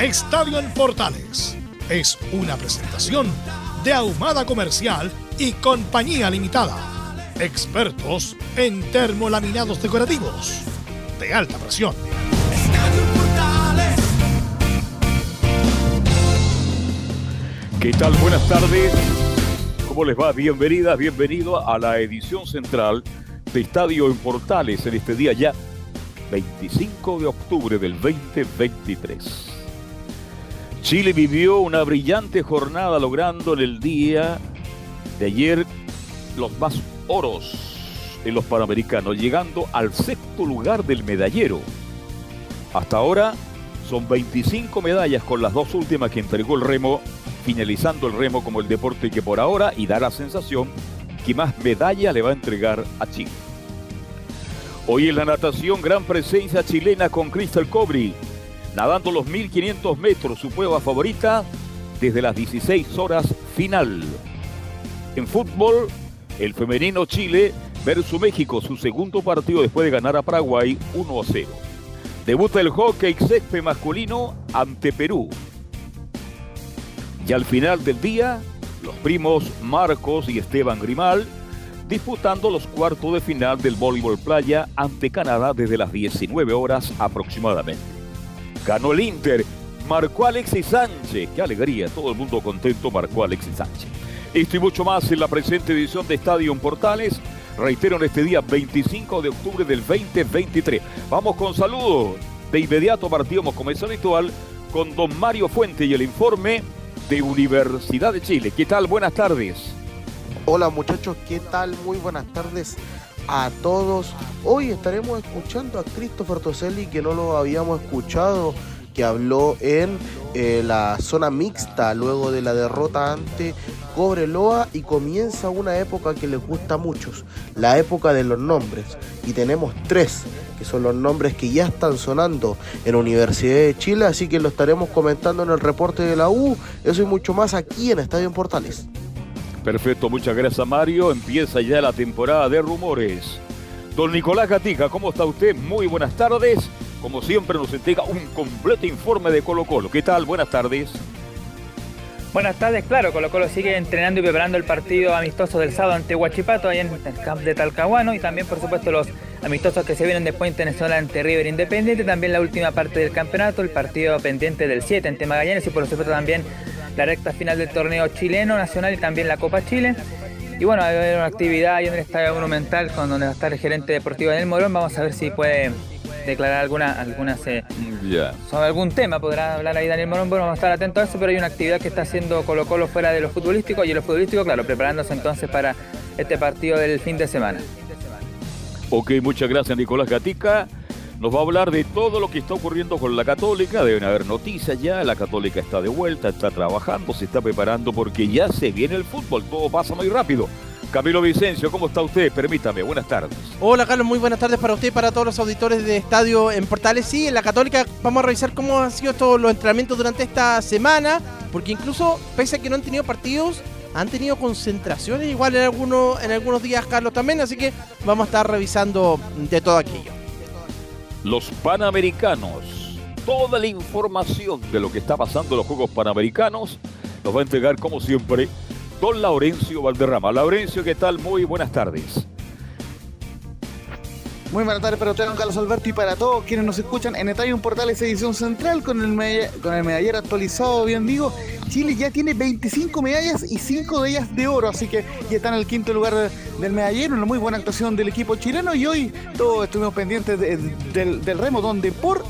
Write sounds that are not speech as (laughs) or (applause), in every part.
Estadio en Portales es una presentación de Ahumada Comercial y Compañía Limitada. Expertos en termolaminados decorativos de alta presión. ¿Qué tal? Buenas tardes. ¿Cómo les va? Bienvenidas, bienvenido a la edición central de Estadio en Portales en este día ya 25 de octubre del 2023. Chile vivió una brillante jornada logrando en el día de ayer los más oros en los Panamericanos, llegando al sexto lugar del medallero. Hasta ahora son 25 medallas con las dos últimas que entregó el remo, finalizando el remo como el deporte que por ahora y da la sensación que más medalla le va a entregar a Chile. Hoy en la natación, gran presencia chilena con Crystal Cobri, nadando los 1500 metros, su prueba favorita, desde las 16 horas final. En fútbol, el femenino Chile versus México, su segundo partido después de ganar a Paraguay 1 a 0. Debuta el hockey césped masculino ante Perú. Y al final del día, los primos Marcos y Esteban Grimal disputando los cuartos de final del voleibol playa ante Canadá desde las 19 horas aproximadamente. Ganó el Inter, marcó Alexis Sánchez. Qué alegría, todo el mundo contento, marcó Alexis Sánchez. Esto y mucho más en la presente edición de Estadio Portales. Reitero en este día 25 de octubre del 2023. Vamos con saludos. De inmediato partimos como es habitual con don Mario Fuente y el informe de Universidad de Chile. ¿Qué tal? Buenas tardes. Hola muchachos, ¿qué tal? Muy buenas tardes a todos. Hoy estaremos escuchando a Christopher Toselli, que no lo habíamos escuchado, que habló en eh, la zona mixta luego de la derrota ante Cobreloa y comienza una época que les gusta a muchos, la época de los nombres. Y tenemos tres, que son los nombres que ya están sonando en Universidad de Chile, así que lo estaremos comentando en el reporte de la U, eso y mucho más aquí en Estadio en Portales. Perfecto, muchas gracias Mario. Empieza ya la temporada de rumores. Don Nicolás Gatica, ¿cómo está usted? Muy buenas tardes. Como siempre nos entrega un completo informe de Colo Colo. ¿Qué tal? Buenas tardes. Buenas tardes, claro, Colo Colo sigue entrenando y preparando el partido amistoso del sábado ante Huachipato, ahí en el camp de Talcahuano, y también, por supuesto, los amistosos que se vienen después internacional ante River Independiente, también la última parte del campeonato, el partido pendiente del 7 ante Magallanes y, por supuesto, también la recta final del torneo chileno, nacional y también la Copa Chile. Y bueno, haber una actividad ahí en el Estadio Monumental con donde va a estar el gerente deportivo Daniel Morón. Vamos a ver si puede declarar alguna, algunas sobre algún tema. Podrá hablar ahí Daniel Morón. Bueno, vamos a estar atentos a eso, pero hay una actividad que está haciendo Colo Colo fuera de lo futbolístico y en lo futbolístico, claro, preparándose entonces para este partido del fin de semana. Ok, muchas gracias Nicolás Gatica nos va a hablar de todo lo que está ocurriendo con la Católica. Deben haber noticias ya. La Católica está de vuelta, está trabajando, se está preparando porque ya se viene el fútbol. Todo pasa muy rápido. Camilo Vicencio, ¿cómo está usted? Permítame, buenas tardes. Hola Carlos, muy buenas tardes para usted y para todos los auditores de Estadio en Portales. Sí, en la Católica vamos a revisar cómo han sido todos los entrenamientos durante esta semana, porque incluso, pese a que no han tenido partidos, han tenido concentraciones igual en algunos, en algunos días, Carlos, también, así que vamos a estar revisando de todo aquello los Panamericanos. Toda la información de lo que está pasando en los Juegos Panamericanos nos va a entregar, como siempre, don Laurencio Valderrama. Laurencio, ¿qué tal? Muy buenas tardes. Muy buenas tardes para ustedes, don Carlos Alberto, y para todos quienes nos escuchan en Estadio Portales edición central con el, medallero actualizado, bien digo. Chile ya tiene 25 medallas y 5 de ellas de oro, así que ya está en el quinto lugar del medallero, una muy buena actuación del equipo chileno y hoy todos estuvimos pendientes del remo, donde por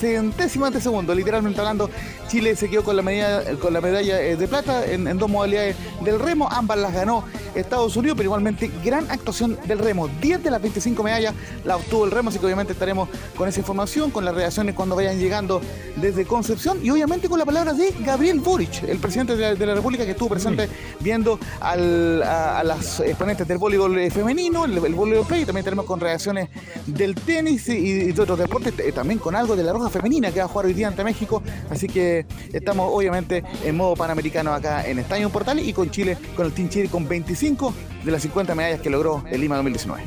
centésimas de segundo, literalmente hablando, Chile se quedó con la, medalla, con la medalla eh, de plata en, dos modalidades del remo, ambas las ganó Estados Unidos, pero igualmente gran actuación del remo, 10 de las 25 medallas la obtuvo el remo, así que obviamente estaremos con esa información, con las reacciones cuando vayan llegando desde Concepción y obviamente con la palabra de Gabriel Boric, el presidente de la, República que estuvo presente viendo a, las exponentes del voleibol eh, femenino, el, voleibol play, también tenemos con reacciones del tenis y, de otros deportes, eh, también con algo de la roja femenina que va a jugar hoy día ante México. Así que estamos obviamente en modo panamericano acá en Estadio Portal y con Chile, con el Team Chile con 25 de las 50 medallas que logró el Lima 2019.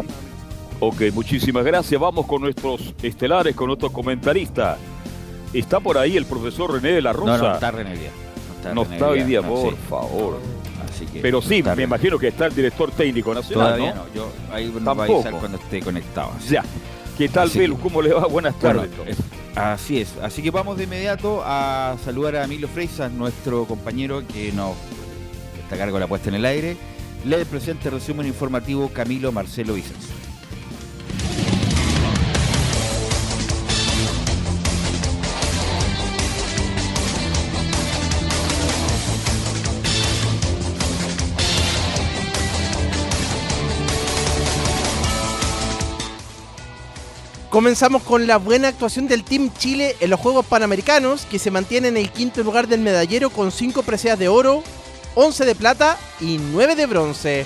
Ok, muchísimas gracias. Vamos con nuestros estelares, con nuestros comentaristas. Está por ahí el profesor René de la Rosa. No, no está René día. No está, hoy día, por favor. Pero sí, me imagino que está el director técnico nacional, Todavía ¿no? Yo ahí va a avisar cuando esté conectado. Ya. ¿Qué tal, Belu? ¿Cómo le va? Buenas tardes. Así es. Así que vamos de inmediato a saludar a Emilio Freisas, nuestro compañero que nos está a cargo de la puesta en el aire. Le presente resumen informativo Camilo Marcelo Vicens. Comenzamos con la buena actuación del Team Chile en los Juegos Panamericanos, que se mantiene en el quinto lugar del medallero con 5 preseas de oro, 11 de plata y 9 de bronce.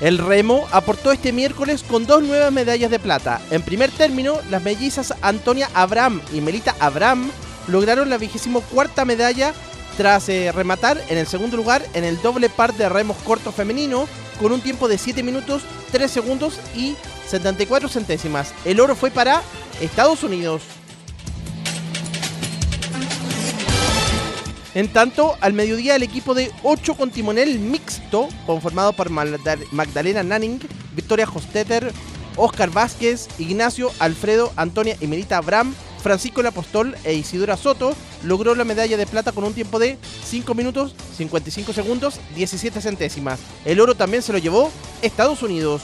El remo aportó este miércoles con dos nuevas medallas de plata. En primer término, las mellizas Antonia Abraham y Melita Abraham lograron la vigésimo cuarta medalla tras eh, rematar en el segundo lugar en el doble par de remos corto femenino con un tiempo de 7 minutos, 3 segundos y 74 centésimas. El oro fue para Estados Unidos. En tanto, al mediodía el equipo de 8 con timonel mixto, conformado por Magdalena Nanning, Victoria Hostetter, Oscar Vázquez, Ignacio, Alfredo, Antonia y Merita Abraham, Francisco el Apostol e Isidora Soto logró la medalla de plata con un tiempo de 5 minutos 55 segundos 17 centésimas. El oro también se lo llevó Estados Unidos.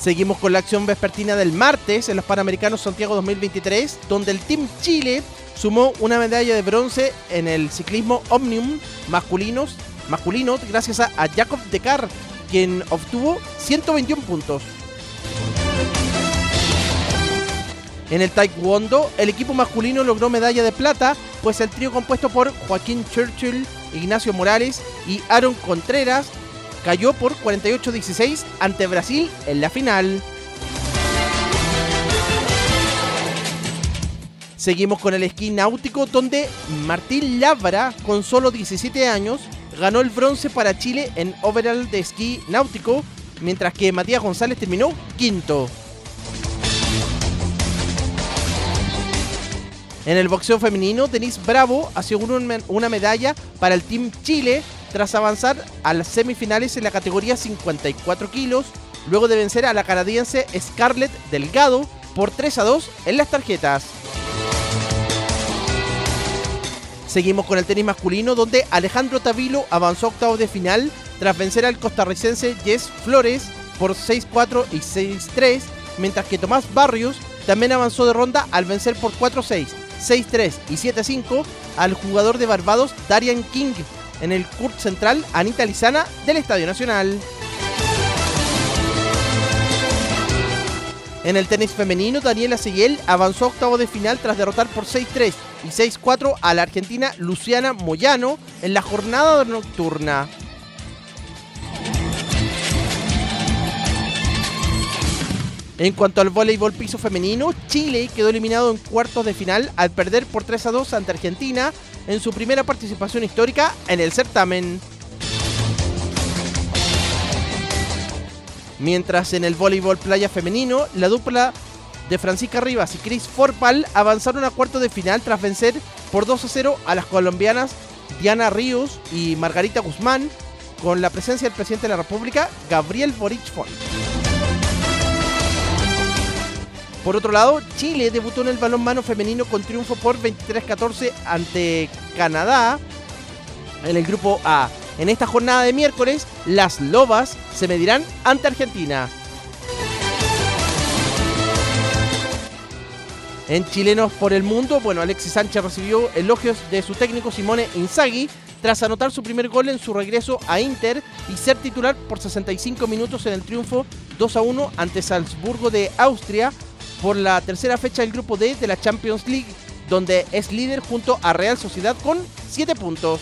Seguimos con la acción vespertina del martes en los Panamericanos Santiago 2023, donde el Team Chile sumó una medalla de bronce en el ciclismo Omnium masculinos, masculino gracias a, a Jacob Decar, quien obtuvo 121 puntos. En el Taekwondo, el equipo masculino logró medalla de plata, pues el trío compuesto por Joaquín Churchill, Ignacio Morales y Aaron Contreras cayó por 48-16 ante Brasil en la final. Seguimos con el esquí náutico donde Martín Labra, con solo 17 años, ganó el bronce para Chile en overall de esquí náutico, mientras que Matías González terminó quinto. En el boxeo femenino, Denise Bravo aseguró una medalla para el Team Chile tras avanzar a las semifinales en la categoría 54 kilos, luego de vencer a la canadiense Scarlett Delgado por 3 a 2 en las tarjetas. Seguimos con el tenis masculino, donde Alejandro Tavilo avanzó a octavos de final tras vencer al costarricense Jess Flores por 6-4 y 6-3, mientras que Tomás Barrios también avanzó de ronda al vencer por 4-6 6-3 y 7-5 al jugador de Barbados Darian King en el Kurt Central Anita Lizana del Estadio Nacional. En el tenis femenino, Daniela Seguiel avanzó a octavo de final tras derrotar por 6-3 y 6-4 a la argentina Luciana Moyano en la jornada nocturna. En cuanto al voleibol piso femenino, Chile quedó eliminado en cuartos de final al perder por 3 a 2 ante Argentina en su primera participación histórica en el certamen. Mientras en el voleibol playa femenino, la dupla de Francisca Rivas y Chris Forpal avanzaron a cuartos de final tras vencer por 2 a 0 a las colombianas Diana Ríos y Margarita Guzmán, con la presencia del presidente de la República, Gabriel Boric Font. Por otro lado, Chile debutó en el balonmano femenino con triunfo por 23-14 ante Canadá en el grupo A. En esta jornada de miércoles, las Lobas se medirán ante Argentina. En Chilenos por el Mundo, bueno, Alexis Sánchez recibió elogios de su técnico Simone Inzaghi tras anotar su primer gol en su regreso a Inter y ser titular por 65 minutos en el triunfo 2 a 1 ante Salzburgo de Austria por la tercera fecha del grupo D de la Champions League, donde es líder junto a Real Sociedad con 7 puntos.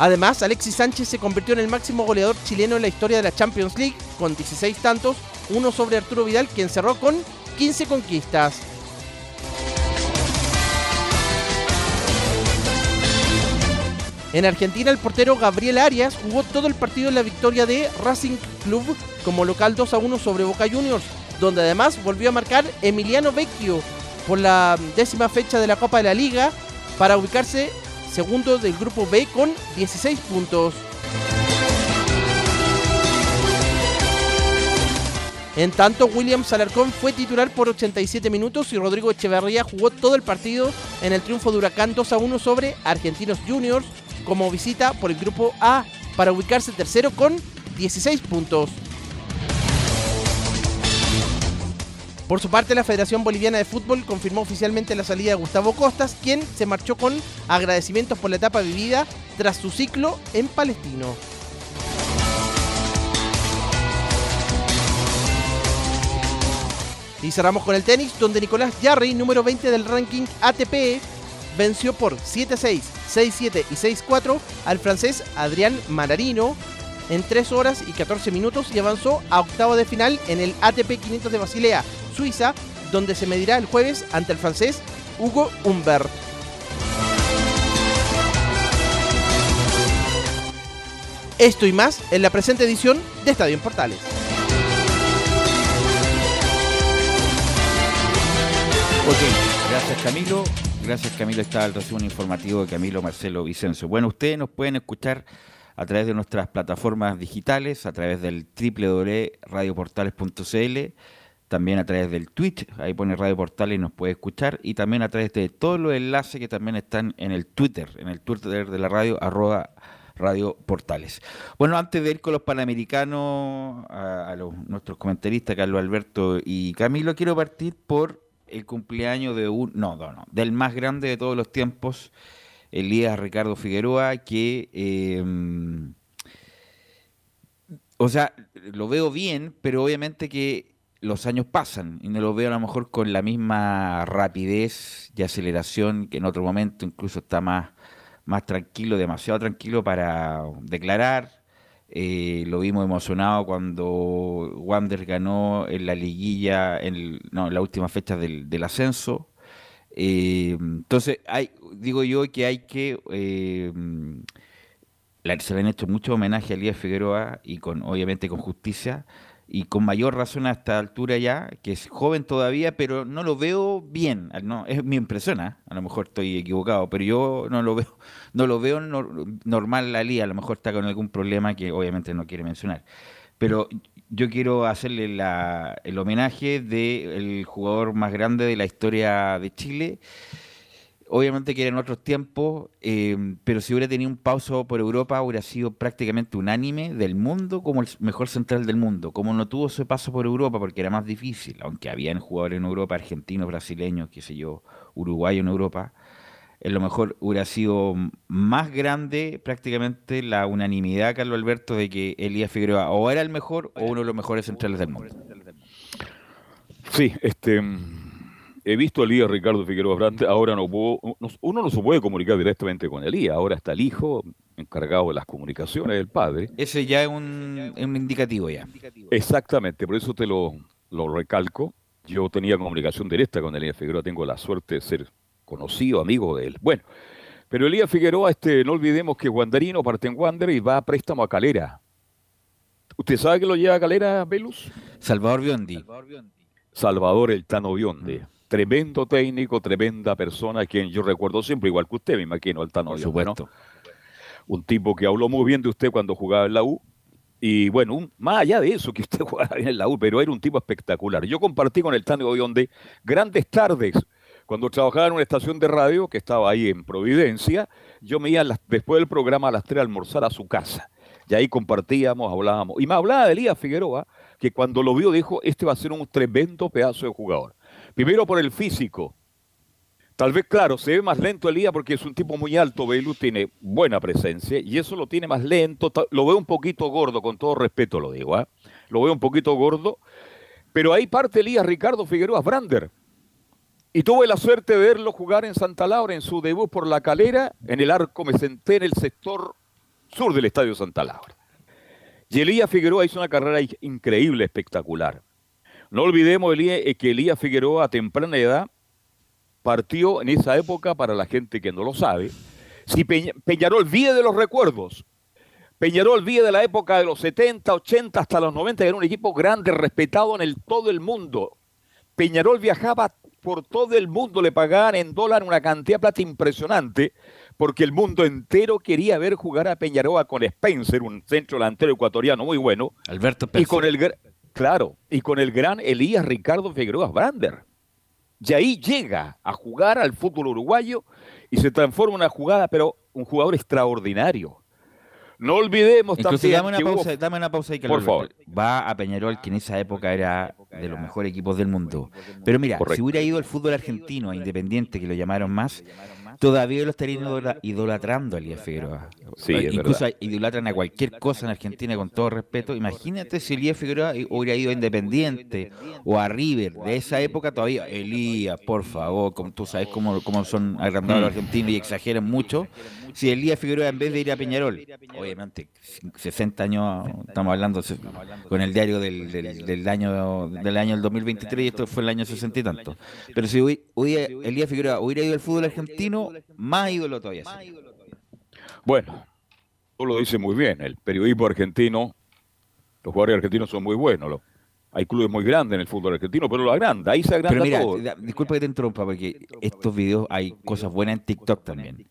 Además, Alexis Sánchez se convirtió en el máximo goleador chileno en la historia de la Champions League, con 16 tantos, uno sobre Arturo Vidal, quien cerró con 15 conquistas. En Argentina, el portero Gabriel Arias jugó todo el partido en la victoria de Racing Club como local 2 a 1 sobre Boca Juniors, donde además volvió a marcar Emiliano Vecchio por la décima fecha de la Copa de la Liga para ubicarse segundo del grupo B con 16 puntos. En tanto, William Salarcón fue titular por 87 minutos y Rodrigo Echeverría jugó todo el partido en el triunfo de Huracán 2 a 1 sobre Argentinos Juniors como visita por el grupo A para ubicarse tercero con 16 puntos. Por su parte, la Federación Boliviana de Fútbol confirmó oficialmente la salida de Gustavo Costas, quien se marchó con agradecimientos por la etapa vivida tras su ciclo en Palestino. Y cerramos con el tenis, donde Nicolás Jarry, número 20 del ranking ATP, venció por 7-6, 6-7 y 6-4 al francés Adrián Manarino en 3 horas y 14 minutos y avanzó a octavo de final en el ATP 500 de Basilea, Suiza, donde se medirá el jueves ante el francés Hugo Humbert. Esto y más en la presente edición de Estadio en Portales. Ok, gracias Camilo. Gracias Camilo. Está el resumen informativo de Camilo Marcelo Vicencio. Bueno, ustedes nos pueden escuchar a través de nuestras plataformas digitales, a través del www.radioportales.cl también a través del Twitch, ahí pone Radio Portales y nos puede escuchar, y también a través de todos los enlaces que también están en el Twitter, en el Twitter de la radio, arroba Radio Portales. Bueno, antes de ir con los panamericanos, a, nuestros comentaristas, Carlos Alberto y Camilo, quiero partir por el cumpleaños de un, no, no, no, del más grande de todos los tiempos, Elías Ricardo Figueroa, que... Eh, o sea, lo veo bien, pero obviamente que los años pasan y no lo veo a lo mejor con la misma rapidez y aceleración que en otro momento incluso está más, más tranquilo, demasiado tranquilo para declarar. Eh, lo vimos emocionado cuando Wander ganó en la liguilla, en no, la última fecha del, ascenso. Eh, entonces, hay, digo yo que hay que... Eh, se le han hecho mucho homenaje a Elías Figueroa y con obviamente con justicia, y con mayor razón a esta altura ya, que es joven todavía, pero no lo veo bien, no, es mi impresión, a lo mejor estoy equivocado, pero yo no lo veo, no lo veo normal la liga, a lo mejor está con algún problema que obviamente no quiere mencionar. Pero yo quiero hacerle la, el homenaje del jugador más grande de la historia de Chile Obviamente que eran otros tiempos, eh, pero si hubiera tenido un pauso por Europa, hubiera sido prácticamente unánime del mundo como el mejor central del mundo. Como no tuvo ese paso por Europa, porque era más difícil, aunque habían jugadores en Europa, argentinos, brasileños, qué sé yo, uruguayos en Europa, en lo mejor hubiera sido más grande prácticamente la unanimidad, Carlos Alberto, de que Elías Figueroa o era el mejor o uno de los mejores centrales del mundo. Sí, este he visto a Elías Ricardo Figueroa Brante, ahora no puedo, uno no se puede comunicar directamente con Elías, ahora está el hijo encargado de las comunicaciones del padre. Ese ya es un, indicativo ya. Exactamente, por eso te lo, lo recalco. Yo tenía comunicación directa con Elías Figueroa, tengo la suerte de ser conocido, amigo de él. Bueno, pero Elías Figueroa, este, no olvidemos que Wanderino parte en Wander y va a préstamo a Calera. ¿Usted sabe que lo lleva a Calera, Velus? Salvador Biondi. Salvador el Tano Bionde. Tremendo técnico, tremenda persona, a quien yo recuerdo siempre, igual que usted, me imagino, Altano. Por supuesto. Un tipo que habló muy bien de usted cuando jugaba en la U. Y bueno, un- más allá de eso, que usted (laughs) jugaba bien en la U, pero era un tipo espectacular. Yo compartí con el Tano Bionde grandes tardes. Cuando trabajaba en una estación de radio que estaba ahí en Providencia, yo me iba las- después del programa a las 3 a almorzar a su casa. Y ahí compartíamos, hablábamos. Y me hablaba de Elías Figueroa, que cuando lo vio dijo, este va a ser un tremendo pedazo de jugador. Primero por el físico. Tal vez, claro, se ve más lento Elías porque es un tipo muy alto, Belu tiene buena presencia y eso lo tiene más lento, lo veo un poquito gordo, con todo respeto lo digo, ¿ah? lo veo un poquito gordo, pero ahí parte Elías Ricardo Figueroa Brander. Y tuve la suerte de verlo jugar en Santa Laura en su debut por la calera, en el arco me senté en el sector sur del Estadio Santa Laura. Y Elías Figueroa hizo una carrera in- increíble, espectacular. No olvidemos eh, que Elías Figueroa a temprana edad partió en esa época, para la gente que no lo sabe, si Peña- Peñarol vive de los recuerdos, Peñarol vive de la época de los 70, 80 hasta los 90, que era un equipo grande, respetado en el, todo el mundo. Peñarol viajaba por todo el mundo, le pagaban en dólar una cantidad de plata impresionante, porque el mundo entero quería ver jugar a Peñarol con Spencer, un centro delantero ecuatoriano muy bueno, Alberto y Spencer. con el claro, y con el gran Elías Ricardo Figueroa Brander. Y ahí llega a jugar al fútbol uruguayo y se transforma en una jugada, pero un jugador extraordinario. No olvidemos Incluso también dame una que hubo- pausa, dame una pausa ahí, Por Carlos favor. Va a Peñarol, que en esa época era de los mejores equipos del mundo. Pero mira, Correcto. si hubiera ido al fútbol argentino, a Independiente, que lo llamaron más, todavía lo estarían idola- idolatrando a Elías Figueroa. Sí, es Incluso verdad. idolatran a cualquier cosa en Argentina con todo respeto. Imagínate si Elías Figueroa hubiera ido a Independiente o a River de esa época todavía. Elías, por favor, como tú sabes cómo, cómo son agrandados los argentinos y exageran mucho. Si Elías Figueroa en vez de ir a Peñarol, obviamente 60 años, estamos hablando con el diario del, del, del año del año del 2023 y esto fue el año 60 y tanto. Pero si hubi- hubiera, Elías Figueroa hubiera ido al fútbol argentino, más ídolo todavía. Bueno, tú lo dices muy bien, el periodismo argentino, los jugadores argentinos son muy buenos. lo- hay clubes muy grandes en el fútbol argentino, pero lo agranda, ahí se agranda Pero mira, todo. da- disculpa que te interrumpa, porque estos videos hay cosas buenas en TikTok también.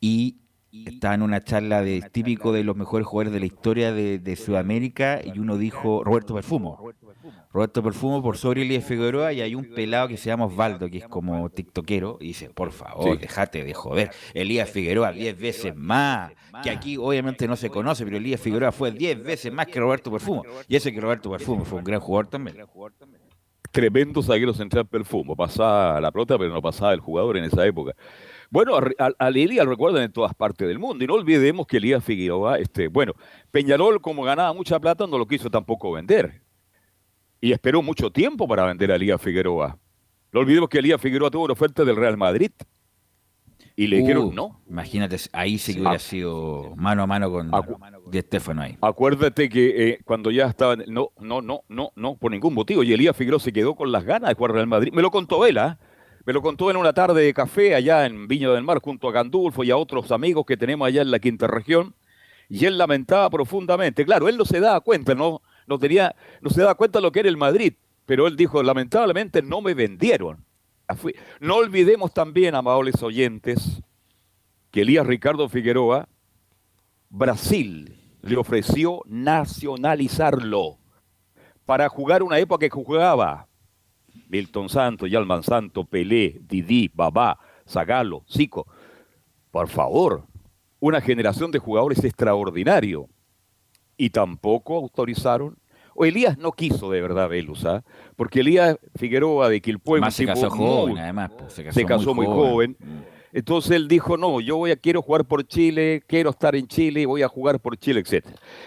Y estaba en una charla de típico de los mejores jugadores de la historia de, de Sudamérica y uno dijo Roberto Perfumo. Roberto Perfumo por sobre Elías Figueroa y hay un pelado que se llama Osvaldo, que es como tiktokero, y dice, por favor, Sí. déjate de joder. Elías Figueroa 10 veces más, que aquí obviamente no se conoce, pero Elías Figueroa fue 10 veces más que Roberto Perfumo. Y ese que Roberto Perfumo fue un gran jugador también. Tremendo zaguero central perfumo, pasaba la pelota, pero no pasaba el jugador en esa época. Bueno, a- al, al Elías lo recuerdan en todas partes del mundo. Y no olvidemos que Elías Figueroa, este, bueno, Peñarol, como ganaba mucha plata, no lo quiso tampoco vender. Y esperó mucho tiempo para vender a Elías Figueroa. No olvidemos que Elías Figueroa tuvo una oferta del Real Madrid. Y le dijeron Uh, no. Imagínate, ahí sí que hubiera sido mano a mano con Di Stefano ahí. Acuérdate que eh, cuando ya estaban, no, no, no, no, no, por ningún motivo. Y Elías Figueroa se quedó con las ganas de jugar Real Madrid. Me lo contó él, ¿ah? Me lo contó en una tarde de café allá en Viña del Mar junto a Gandulfo y a otros amigos que tenemos allá en la quinta región. Y él lamentaba profundamente. Claro, él no se daba cuenta, no, no tenía, no se daba cuenta de lo que era el Madrid. Pero él dijo, lamentablemente no me vendieron. No olvidemos también, amables oyentes, que Elías Ricardo Figueroa Brasil le ofreció nacionalizarlo para jugar una época que jugaba Milton Santos, Yalman Santos, Pelé, Didi, Babá, Zagalo, Zico. Por favor, una generación de jugadores extraordinario. Y tampoco autorizaron. O Elías no quiso de verdad Velus, ¿ah? porque Elías Figueroa de Quilpué, Además se tipo casó joven, muy- además. pues, Se casó, se casó muy joven. Mm. Entonces él dijo, no, yo voy a, quiero jugar por Chile, quiero estar en Chile, voy a jugar por Chile, etc.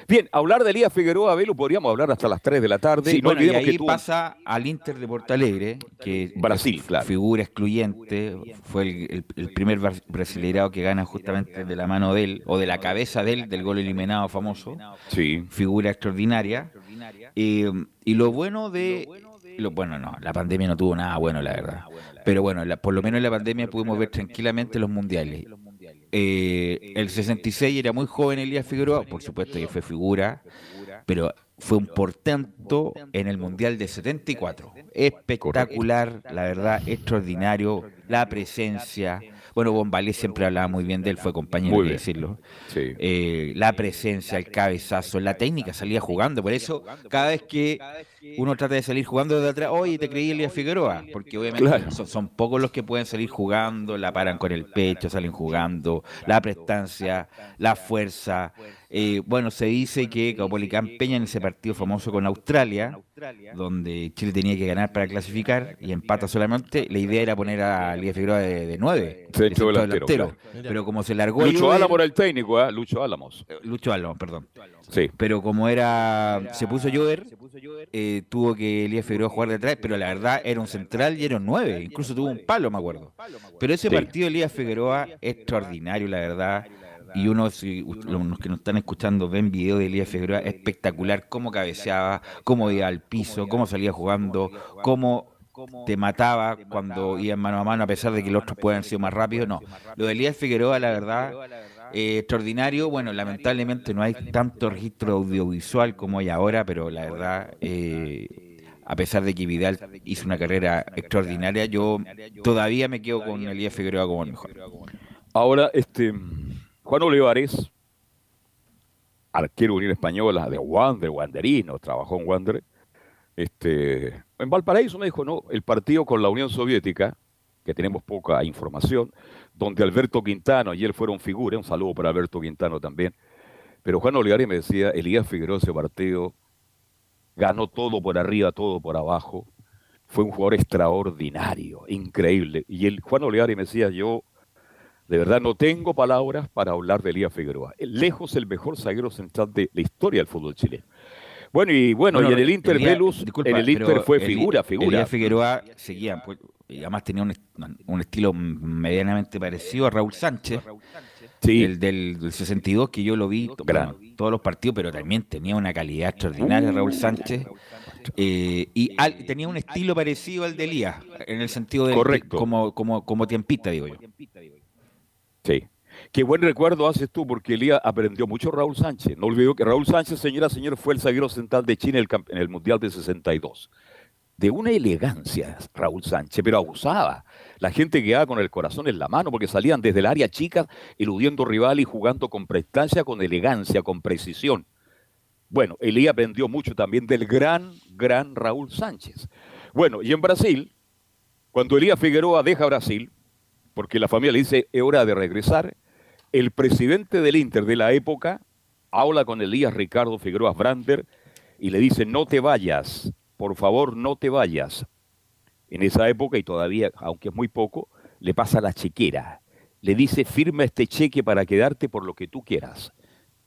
Bien, hablar de Elías Figueroa, Velo, podríamos hablar hasta las 3 de la tarde. Sí, y no bueno, y olvidemos ahí que pasa al Inter de Porto Alegre, que Brasil, es claro. figura excluyente, fue el, el- el primer bra- brasileirao que gana justamente de la mano de él, o de la cabeza de él, del gol eliminado famoso, Sí, figura extraordinaria. Eh, y lo bueno de... Lo, bueno, no, la pandemia no tuvo nada bueno, la verdad. Pero bueno, la- por lo menos en la pandemia pudimos ver tranquilamente los mundiales. Eh, el 66 era muy joven Elías Figueroa, por supuesto que fue figura, pero fue un portento en el Mundial de 74. Espectacular, la verdad, extraordinario, la presencia. Bueno, Bombalé siempre hablaba muy bien de él, fue compañero, bien. decirlo. Sí. Eh, la presencia, el cabezazo, la técnica, salía jugando. Por eso, cada vez que uno trata de salir jugando desde atrás, oye, te creí Elías Figueroa, porque obviamente Claro. son, son pocos los que pueden salir jugando, la paran con el pecho, salen jugando, la prestancia, la fuerza. Eh, bueno, se dice que Caupolicán Peña en ese partido famoso con Australia, donde Chile tenía que ganar para clasificar y empata solamente, la idea era poner a Elías Figueroa de, de nueve, Centro de centro delantero. Pero como se largó Lucho Álamo era el técnico, ¿eh? Lucho Álamos. Lucho Álamo, perdón. Sí. Pero como era se puso a llover, eh, tuvo que Elías Figueroa jugar detrás, pero la verdad era un central y era un nueve, incluso tuvo un palo, me acuerdo. Pero ese Sí. partido de Elías Figueroa extraordinario, la verdad. Y uno, si los que nos están escuchando ven video de Elías Figueroa, espectacular, cómo cabeceaba, cómo iba al piso, cómo salía jugando, cómo te mataba cuando iba mano a mano, a pesar de que los otros pueden haber sido más rápidos. No, lo de Elías Figueroa, la verdad, eh, extraordinario. Bueno, lamentablemente no hay tanto registro audiovisual como hay ahora, pero la verdad, eh, a pesar de que Vidal hizo una carrera extraordinaria, yo todavía me quedo con Elías Figueroa como el mejor. Ahora, este Juan Olivares, arquero Unión Española de Wander, Wanderino, trabajó en Wander. Este, en Valparaíso me dijo, no, el partido con la Unión Soviética, que tenemos poca información, donde Alberto Quintano él fueron figura, un saludo para Alberto Quintano también. Pero Juan Olivares me decía, Elías Figueroa ese partido ganó todo por arriba, todo por abajo. Fue un jugador extraordinario, increíble. Y el Juan Olivares me decía, yo de verdad no tengo palabras para hablar de Elías Figueroa. Lejos el mejor zaguero central de la historia del fútbol chileno. Bueno, y bueno, y en el Inter Elías- Velus, disculpa, en el Inter fue figura, figura. Elías Figueroa seguía, pues, y además tenía un, un estilo medianamente parecido a Raúl Sánchez. Sí, El del, del 62 que yo lo vi bueno, todos los partidos, pero también tenía una calidad extraordinaria Raúl Sánchez. eh, y al- tenía un estilo parecido al de Elías, en el sentido de Correcto. como, como, como tiempista, digo yo. sí. Qué buen recuerdo haces tú, porque Elías aprendió mucho Raúl Sánchez. No olvidó que Raúl Sánchez, señora, señor, fue el zaguero central de Chile en el, en el Mundial de 62. De una elegancia, Raúl Sánchez, pero abusaba. La gente quedaba con el corazón en la mano porque salían desde el área chica, eludiendo rival y jugando con prestancia, con elegancia, con precisión. Bueno, Elías aprendió mucho también del gran, gran Raúl Sánchez. Bueno, y en Brasil, cuando Elías Figueroa deja Brasil, porque la familia le dice es hora de regresar, el presidente del Inter de la época habla con Elías Ricardo Figueroa Brander y le dice no te vayas, por favor no te vayas. En esa época, y todavía, aunque es muy poco, le pasa la chequera. Le dice firma este cheque para quedarte por lo que tú quieras,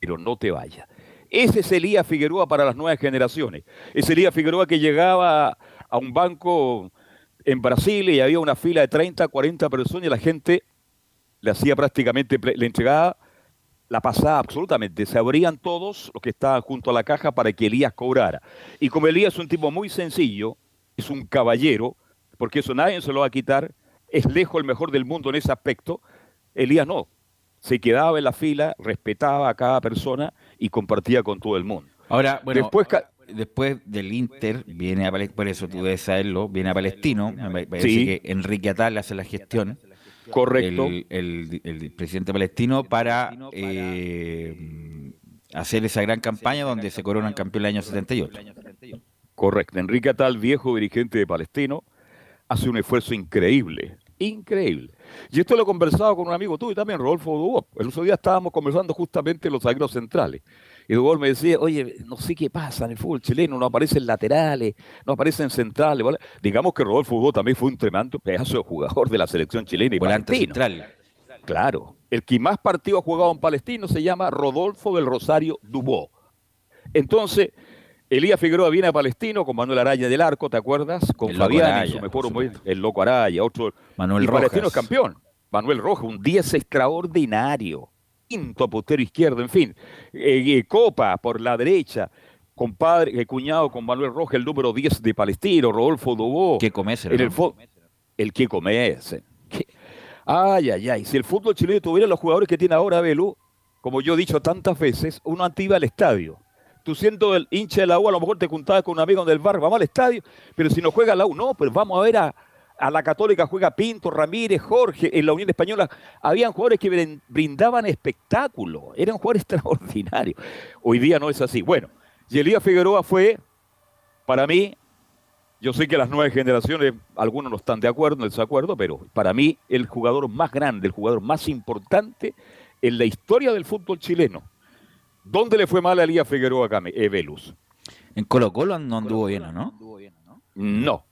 pero no te vayas. Ese es Elías Figueroa para las nuevas generaciones. Es Elías Figueroa que llegaba a un banco en Brasil y había una fila de 30, 40 personas y la gente le hacía prácticamente, le entregaba la pasada absolutamente. Se abrían todos los que estaban junto a la caja para que Elías cobrara. Y como Elías es un tipo muy sencillo, es un caballero, porque eso nadie se lo va a quitar, es lejos el mejor del mundo en ese aspecto, Elías no. Se quedaba en la fila, respetaba a cada persona y compartía con todo el mundo. Ahora, bueno, Después después del Inter, viene a por eso tú debes saberlo, viene a Palestino, me parece Sí. que Enrique Atal hace la gestión. Correcto. el, el- el presidente palestino para eh, hacer esa gran campaña donde se coronan campeón el año 78. Correcto. Enrique Atal, viejo dirigente de Palestino, hace un esfuerzo increíble, increíble. Y esto lo he conversado con un amigo tuyo también, Rodolfo Dubó. El otro día estábamos conversando justamente los zagueros centrales. Y Dubó me decía, oye, no sé qué pasa en el fútbol chileno, no aparecen laterales, no aparecen centrales. ¿vale? Digamos que Rodolfo Dubó también fue un tremendo pedazo de jugador de la selección chilena y Volante central. Claro. El que más partidos ha jugado en Palestino se llama Rodolfo del Rosario Dubó. Entonces, Elías Figueroa viene a Palestino con Manuel Araya del Arco, ¿te acuerdas? Con El Fabián, Araya, su mejor momento, el Loco Araya, otro. Manuel y Palestino es Rojas. campeón. Manuel Rojas, un 10 extraordinario. Quinto postero izquierdo, en fin. Eh, eh, Copa por la derecha. Compadre, eh, cuñado con Manuel Rojas, el número 10 de Palestino, Rodolfo Dubó. ¿Qué comes? En el, el que comerse. ¿Qué? Ay, ay, ay. Si el fútbol chileno tuviera los jugadores que tiene ahora Belu, como yo he dicho tantas veces, uno antes iba al estadio. Tú siendo el hincha de la U, a lo mejor te juntabas con un amigo del bar, vamos al estadio, pero si no juega la U, no, pero vamos a ver a, a la Católica juega Pinto, Ramírez, Jorge, en la Unión Española habían jugadores que brindaban espectáculo, eran jugadores (laughs) extraordinarios. Hoy día no es así. Bueno, y Elías Figueroa fue, para mí, yo sé que las nuevas generaciones, algunos no están de acuerdo, no desacuerdo, pero para mí el jugador más grande, el jugador más importante en la historia del fútbol chileno. ¿Dónde le fue mal a Elías Figueroa eh, Velus? En Colo Colo no anduvo bien, ¿no? No,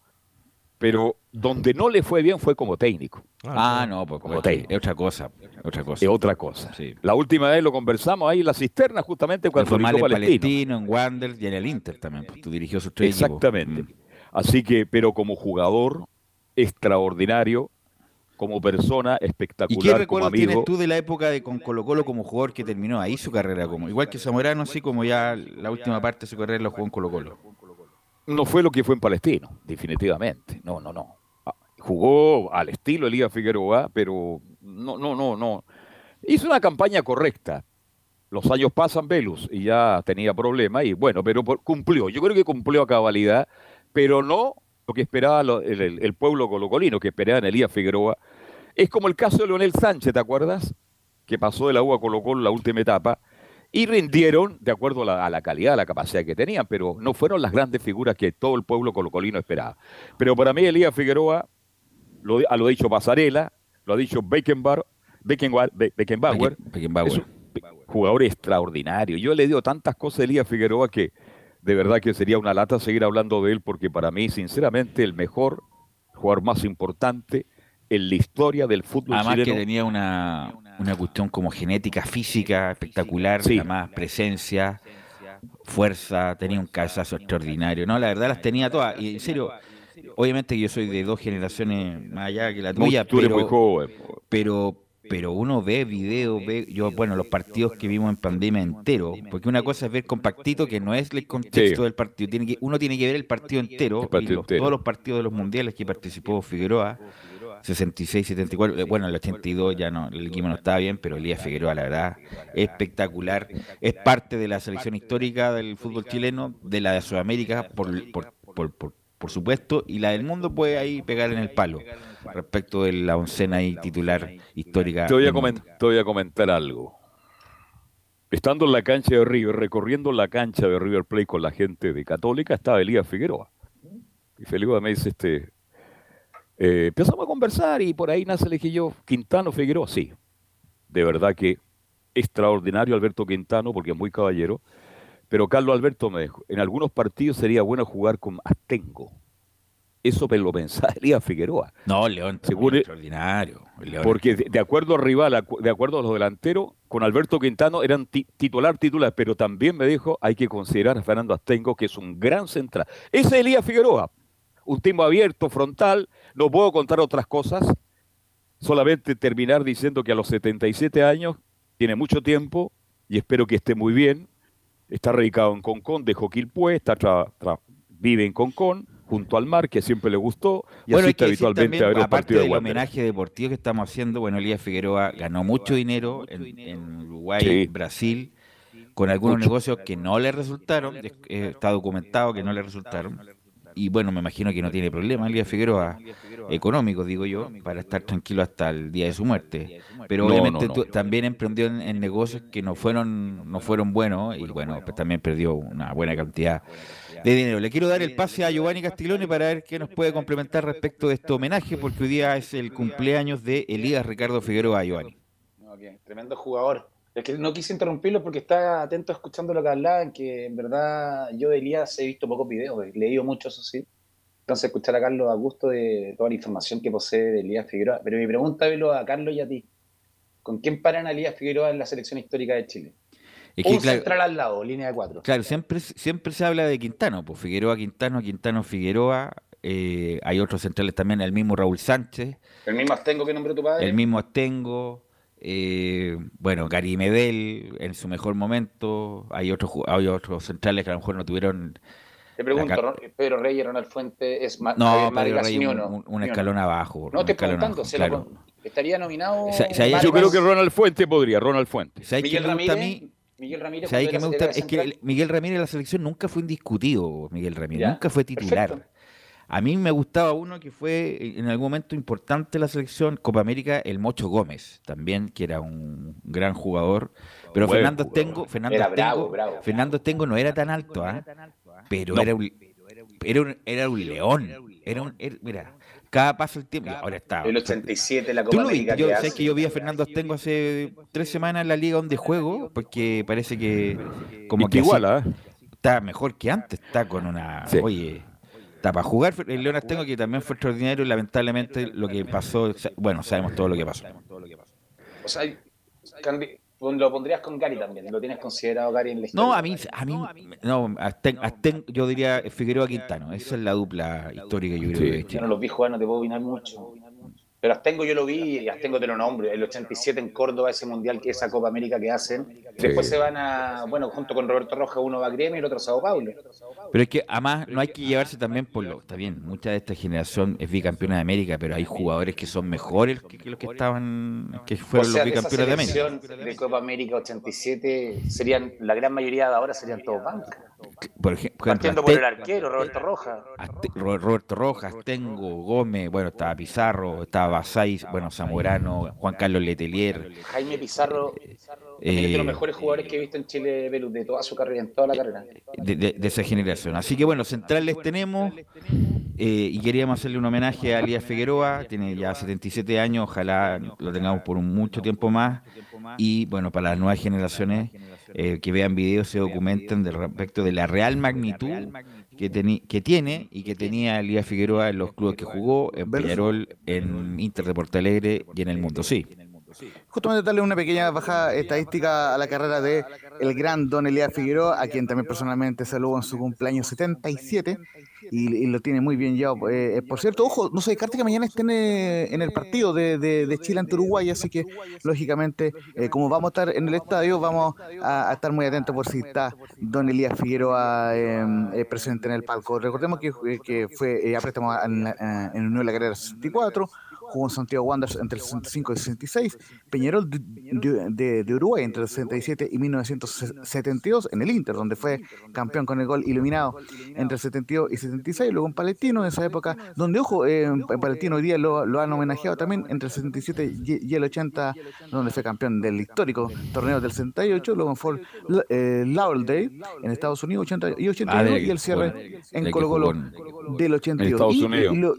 pero donde no le fue bien fue como técnico. Ah, no, pues como técnico. Es otra cosa, otra cosa. Es otra cosa. La última vez lo conversamos ahí en la cisterna, justamente cuando fue mal en Palestino. en Wander y en el Inter también, pues tú dirigió sus tres Exactamente. Mm. Así que, pero como jugador extraordinario, como persona espectacular. ¿Y qué recuerdo tienes tú de la época de con Colo Colo como jugador que terminó ahí su carrera? como Igual que Zamorano, así como ya la última parte de su carrera lo jugó en Colo Colo no fue lo que fue en Palestino, definitivamente. No, no, no. Ah, jugó al estilo Elías Figueroa, pero no, no, no, no. Hizo una campaña correcta. Los años pasan, Velus, y ya tenía problemas, y bueno, pero cumplió. Yo creo que cumplió a cabalidad, pero no lo que esperaba el, pueblo colocolino, que esperaba en Elías Figueroa. Es como el caso de Leonel Sánchez, ¿te acuerdas? Que pasó de la a la última etapa y rindieron de acuerdo a la, calidad, a la capacidad que tenían, pero no fueron las grandes figuras que todo el pueblo colocolino esperaba. Pero para mí Elías Figueroa, lo, lo ha dicho Pasarela, lo ha dicho Beckenbauer, Beckenbauer, Beckenbauer, es un jugador extraordinario. Yo le digo tantas cosas a Elías Figueroa que de verdad que sería una lata seguir hablando de él porque para mí, sinceramente, el mejor jugador más importante en la historia del fútbol Además que tenía una, una cuestión como genética, física, espectacular, además presencia, fuerza, tenía un cabezazo extraordinario. No, la verdad las tenía todas. Y en serio, obviamente yo soy de dos generaciones más allá que la tuya, pero, pero, pero uno ve videos, ve, yo, bueno, los partidos que vimos en pandemia entero, porque una cosa es ver compactito, que no es el contexto del partido, tiene que, uno tiene que ver el partido entero, todos los partidos de los mundiales que participó Figueroa 66, 74. Bueno, el 82 ya no, el equipo no estaba bien, pero Elías Figueroa, la verdad, espectacular. Es parte de la selección histórica del fútbol chileno, de la de Sudamérica, por, por, por, por, supuesto, y la del mundo puede ahí pegar en el palo respecto de la oncena y titular histórica. Te voy, a te voy a comentar algo. Estando en la cancha de River, recorriendo la cancha de River Plate con la gente de Católica, estaba Elías Figueroa. Y Felipe me dice, este, eh, empezamos a conversar y por ahí nace, dije yo, Quintano Figueroa, sí. De verdad que extraordinario Alberto Quintano, porque es muy caballero. Pero Carlos Alberto me dijo, en algunos partidos sería bueno jugar con Astengo. Eso lo pensaba Elías Figueroa. No, León, Según extraordinario. porque de, acuerdo al rival, de acuerdo a los delanteros, con Alberto Quintano eran titular, titular, pero también me dijo, hay que considerar a Fernando Astengo, que es un gran central. Ese es Elías Figueroa, un timo abierto, frontal, no puedo contar otras cosas, solamente terminar diciendo que a los 77 años tiene mucho tiempo y espero que esté muy bien. Está radicado en Concón, de Joquilpue, está vive en Concón, junto al mar, que siempre le gustó, y bueno, asiste habitualmente a ver aparte del homenaje deportivo que estamos haciendo, bueno, Elías Figueroa ganó mucho dinero en, Uruguay, Brasil, con algunos negocios que no le resultaron, está documentado que no le resultaron y bueno, me imagino que no tiene problema Elías Figueroa económico, digo yo, para estar tranquilo hasta el día de su muerte. Pero obviamente también emprendió en, negocios que no fueron no fueron buenos y bueno, pues también perdió una buena cantidad de dinero. Le quiero dar el pase a Giovanni Castiglione para ver qué nos puede complementar respecto de este homenaje, porque hoy día es el cumpleaños de Elías Ricardo Figueroa, Giovanni. tremendo jugador. Es que no quise interrumpirlo porque estaba atento escuchando lo que hablaban, que en verdad yo de Elías he visto pocos videos, he leído mucho, eso sí. Entonces escuchar a Carlos a gusto de toda la información que posee de Elías Figueroa. Pero mi pregunta, velo a Carlos y a ti. ¿Con quién paran a Elías Figueroa en la selección histórica de Chile? Es que, Un central al lado, línea de cuatro. Claro, siempre, siempre se habla de Quintano, pues Figueroa, Quintano, Quintano, Figueroa. Eh, hay otros centrales también, el mismo Raúl Sánchez. El mismo Astengo que nombró tu padre. El mismo Astengo. Eh, bueno, Gary Medel en su mejor momento. Hay otros, hay otros centrales que a lo mejor no tuvieron Le pregunto, Ron- Pedro Reyes, Ronald Fuente, es más No, Pedro Reyes ni un, escalón abajo. No, te preguntando, abajo, se lo claro. pon- estaría nominado. O sea, o sea, Vargas, Yo creo que Ronald Fuente podría, Ronald Fuente. ¿Sabes qué Miguel gusta a Ramírez. mí? Miguel Ramírez. Era Es que Miguel Ramírez en la selección nunca fue indiscutido, Miguel Ramírez. Ya, Nunca fue titular. perfecto. A mí me gustaba uno que fue en algún momento importante en la selección, Copa América, el Mocho Gómez, también, que era un gran jugador. Pero Buen Fernando jugador. Estengo, Fernando Era Estengo, bravo, bravo. Fernando Estengo no era tan alto, ¿ah? pero No. era un era un, era un león. Era un, era- mira, cada paso el tiempo. y ahora está. El 87, la Tú Copa lo América yo, que sabes que yo vi a Fernando Estengo hace tres semanas en la liga donde juego, porque parece que como Y que que igual, ¿ah? está mejor que antes, está con una, Sí. oye, está para jugar. El León Astengo que también fue extraordinario, y lamentablemente lo que pasó, bueno, sabemos todo lo que pasó. O sea, lo pondrías con Gary también. Lo tienes considerado Gary en la historia. No, a mí, a mí, no, Asten, Asten- yo diría Figueroa Quintano, esa es la dupla histórica yo creo Sí. que Yo no los vi jugar, no te puedo opinar mucho. Pero Astengo yo lo vi y Astengo te lo nombro. El 87 en Córdoba, ese mundial, que esa Copa América que hacen. Después se van a, bueno, junto con Roberto Roja, uno va a Gremio y el otro a Sao Paulo. Pero es que además no hay que llevarse también por lo, está bien, mucha de esta generación es bicampeona de América, pero hay jugadores que son mejores que, que los que estaban, que O fueron sea, los de esa bicampeones de América. de Copa América 87, serían, la gran mayoría de ahora serían todos banca. Por ejemplo, Partiendo por el arquero, Roberto Roja. Aste- Ro- Roberto Rojas, Tengo, Gómez, bueno, estaba Pizarro, estaba Basay, bueno, Zamorano, Juan Carlos Letelier. Jaime Pizarro, Eh, es de los mejores jugadores que he visto en Chile, Velus, de toda su carrera, en toda la carrera. de, de- de esa generación. Así que bueno, centrales tenemos eh, y queríamos hacerle un homenaje a Elías Figueroa, tiene ya 77 años, ojalá lo tengamos por un mucho tiempo más y bueno, para las nuevas generaciones eh, que vean videos, se documenten del respecto de la real magnitud que, teni- que tiene y que tenía Elías Figueroa en los clubes que jugó, en Peñarol, en Inter de Porto Alegre y en el mundo, sí. Justamente darle una pequeña baja estadística a la carrera de el gran Don Elías Figueroa, a quien también personalmente saludo en su cumpleaños 77 y, lo tiene muy bien llevado. Eh, eh, por cierto, ojo, no se descarte que mañana estén en el partido de, Chile ante Uruguay, así que lógicamente, eh, como vamos a estar en el estadio, vamos a, estar muy atentos por si está Don Elías Figueroa eh, eh, presente en el palco. Recordemos que, que fue a préstamo en, en Unión de la Carrera 64 jugó en Santiago Wanderers entre el 65 y el 66, Peñarol de, de- de- de Uruguay entre el 67 y 1972 en el Inter, donde fue campeón con el gol iluminado entre el 72 y 76, luego en Palestino, en esa época, donde, ojo, eh, en Palestino hoy día lo, lo han homenajeado también entre el 77 y, y el 80, donde fue campeón del histórico torneo del 68, luego en Fort eh, Lauderdale en Estados Unidos 80 y 81 Ah, de- y el cierre bueno, en Colo Colo en- del 82. Estados y, Unidos. y lo-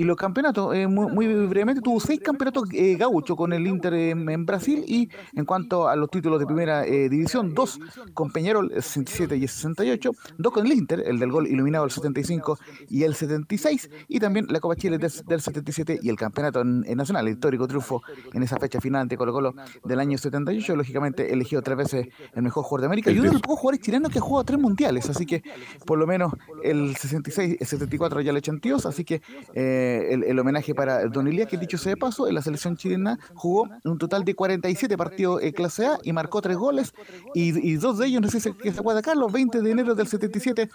y los campeonatos, eh, muy, muy brevemente, tuvo seis campeonatos eh, gaucho con el Inter en, en Brasil y en cuanto a los títulos de primera eh, división, dos con Peñarol, el 67 y el 68, dos con el Inter, el del gol iluminado el 75 y el 76, y también la Copa Chile del, del 77 y el campeonato en- en nacional, el histórico triunfo en esa fecha final ante Colo Colo del año 78, lógicamente elegido tres veces el mejor jugador de América y uno de los pocos jugadores chilenos que ha jugado tres mundiales, así que por lo menos el 66, el 74 ya el 82, así que eh, el, el homenaje para Don Elías, que dicho sea de paso, en la selección chilena jugó un total de 47 partidos en clase A y marcó tres goles. Y, y dos de ellos, no sé si se acuerda Carlos, 20 de enero del 77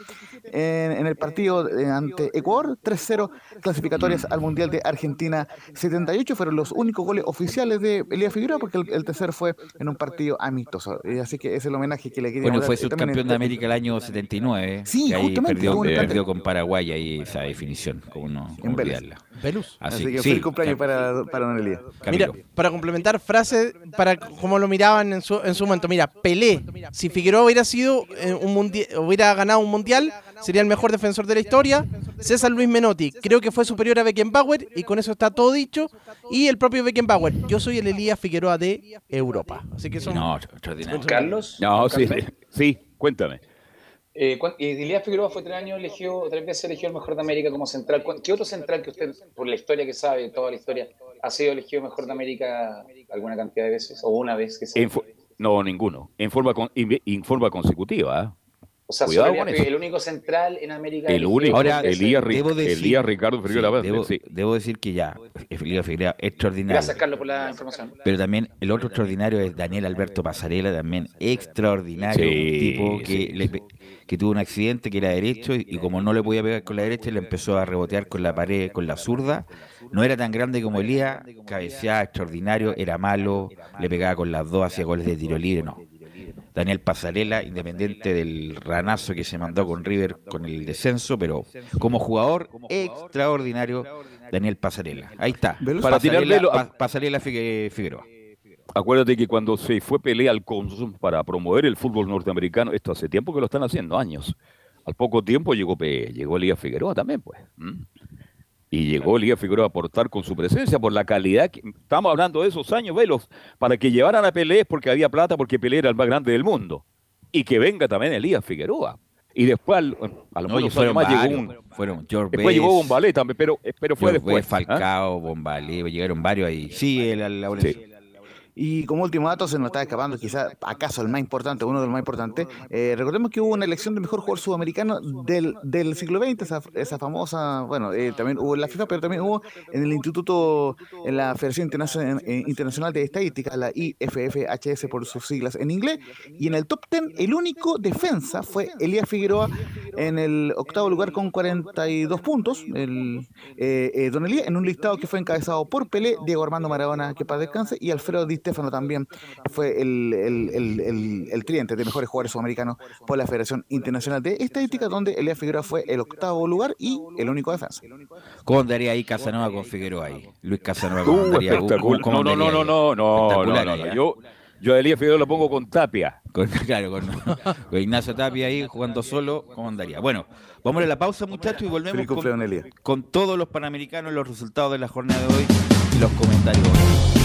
en, en el partido eh, ante Ecuador, 3-0 clasificatorias al Mundial de Argentina 78, fueron los únicos goles oficiales de Elías Figueroa porque el, el tercero fue en un partido amistoso, Eh, así que es el homenaje que le quería Bueno, fue eh, subcampeón de América el año 79. Sí, que ahí justamente, perdió, perdió con Paraguay ahí esa definición, como no cómo En Velus. Así, Así que sí, feliz cumpleaños para, para Don Elías. Mira, para complementar frases, para como lo miraban en su, en su momento, mira, Pelé, si Figueroa hubiera sido eh, un mundial, hubiera ganado un mundial, sería el mejor defensor de la historia. César Luis Menotti, creo que fue superior a Beckenbauer y con eso está todo dicho. Y el propio Beckenbauer, yo soy el Elías Figueroa de Europa. Así que son No, extraordinario. Carlos. No, sí, Carlos, sí, cuéntame. Eh, Elías Figueroa fue tres años elegido, tres veces elegido el mejor de América como central. ¿Cuán- ¿Qué otro central que usted, por la historia que sabe, toda la historia, ha sido elegido mejor de América alguna cantidad de veces? ¿O una vez que no, ninguno. En forma, con- en- en forma consecutiva. ¿ah? o sea, cuidado con eso. el único central en América. El único. Ahora. Elías, Ri- debo decir- Elías Ricardo Figueroa Sí, debo, sí. debo decir que ya, Elías Figueroa, extraordinario. Gracias, Carlos, por la información. Pero también el otro extraordinario es Daniel Alberto Pasarela, también extraordinario. Sí, un tipo que, sí. le que tuvo un accidente que era derecho y, y como no le podía pegar con la derecha, le empezó a rebotear con la pared, con la zurda. No era tan grande como Elías, cabeceaba extraordinario, era malo, le pegaba con las dos, hacía goles de tiro libre, no. Daniel Pasarela, independiente del ranazo que se mandó con River con el descenso, pero como jugador extraordinario, Daniel Pasarela. Ahí está. Para Pasarela, Pasarela Figue- Figueroa. Acuérdate que cuando se fue pelea al Consum para promover el fútbol norteamericano, esto hace tiempo que lo están haciendo, años. Al poco tiempo llegó, Pe- llegó Elías Figueroa también, pues. Y llegó Elías Figueroa a aportar con su presencia por la calidad. Que, estamos hablando de esos años, velos, para que llevaran a Pelé es porque había plata, porque Pelé era el más grande del mundo. Y que venga también Elías Figueroa. Y después, al- a lo No, mejor fueron años más, varios. llegó un, Fueron George después Best, llegó Bombalé también, pero, pero fue George después. ¿ah? Falcao, Bombalé, llegaron varios ahí. Sí, el, el Laurencio. Sí. Y como último dato, se nos está escapando, quizás acaso el más importante, uno de los más importantes. eh, recordemos que hubo una elección de mejor jugador sudamericano del, del siglo XX, esa, esa famosa, bueno, eh, también hubo en la FIFA, pero también hubo en el Instituto, en la Federación Internacional, Internacional de Estadística, la IFFHS por sus siglas en inglés. Y en el top 10, el único defensa fue Elías Figueroa en el octavo lugar con 42 puntos. El, eh, Don Elías, en un listado que fue encabezado por Pelé, Diego Armando Maradona, que para descanse, y Alfredo Di Stefano también fue el, el, el, el, el tridente de mejores jugadores sudamericanos por la Federación Internacional de Estadística, donde Elías Figueroa fue el octavo lugar y el único defensa. ¿Cómo andaría ahí Casanova con Figueroa ahí? Luis Casanova, ¿cómo Uh, andaría? espectacular. ¿Cómo No, no, no, no, no, no, no, no, no. ¿eh? Yo, yo a Elías Figueroa lo pongo con Tapia. Con, (laughs) claro, con, con Ignacio Tapia ahí jugando solo, ¿cómo andaría? Bueno, vamos a la pausa, muchachos, y volvemos con, con todos los panamericanos, los resultados de la jornada de hoy y los comentarios.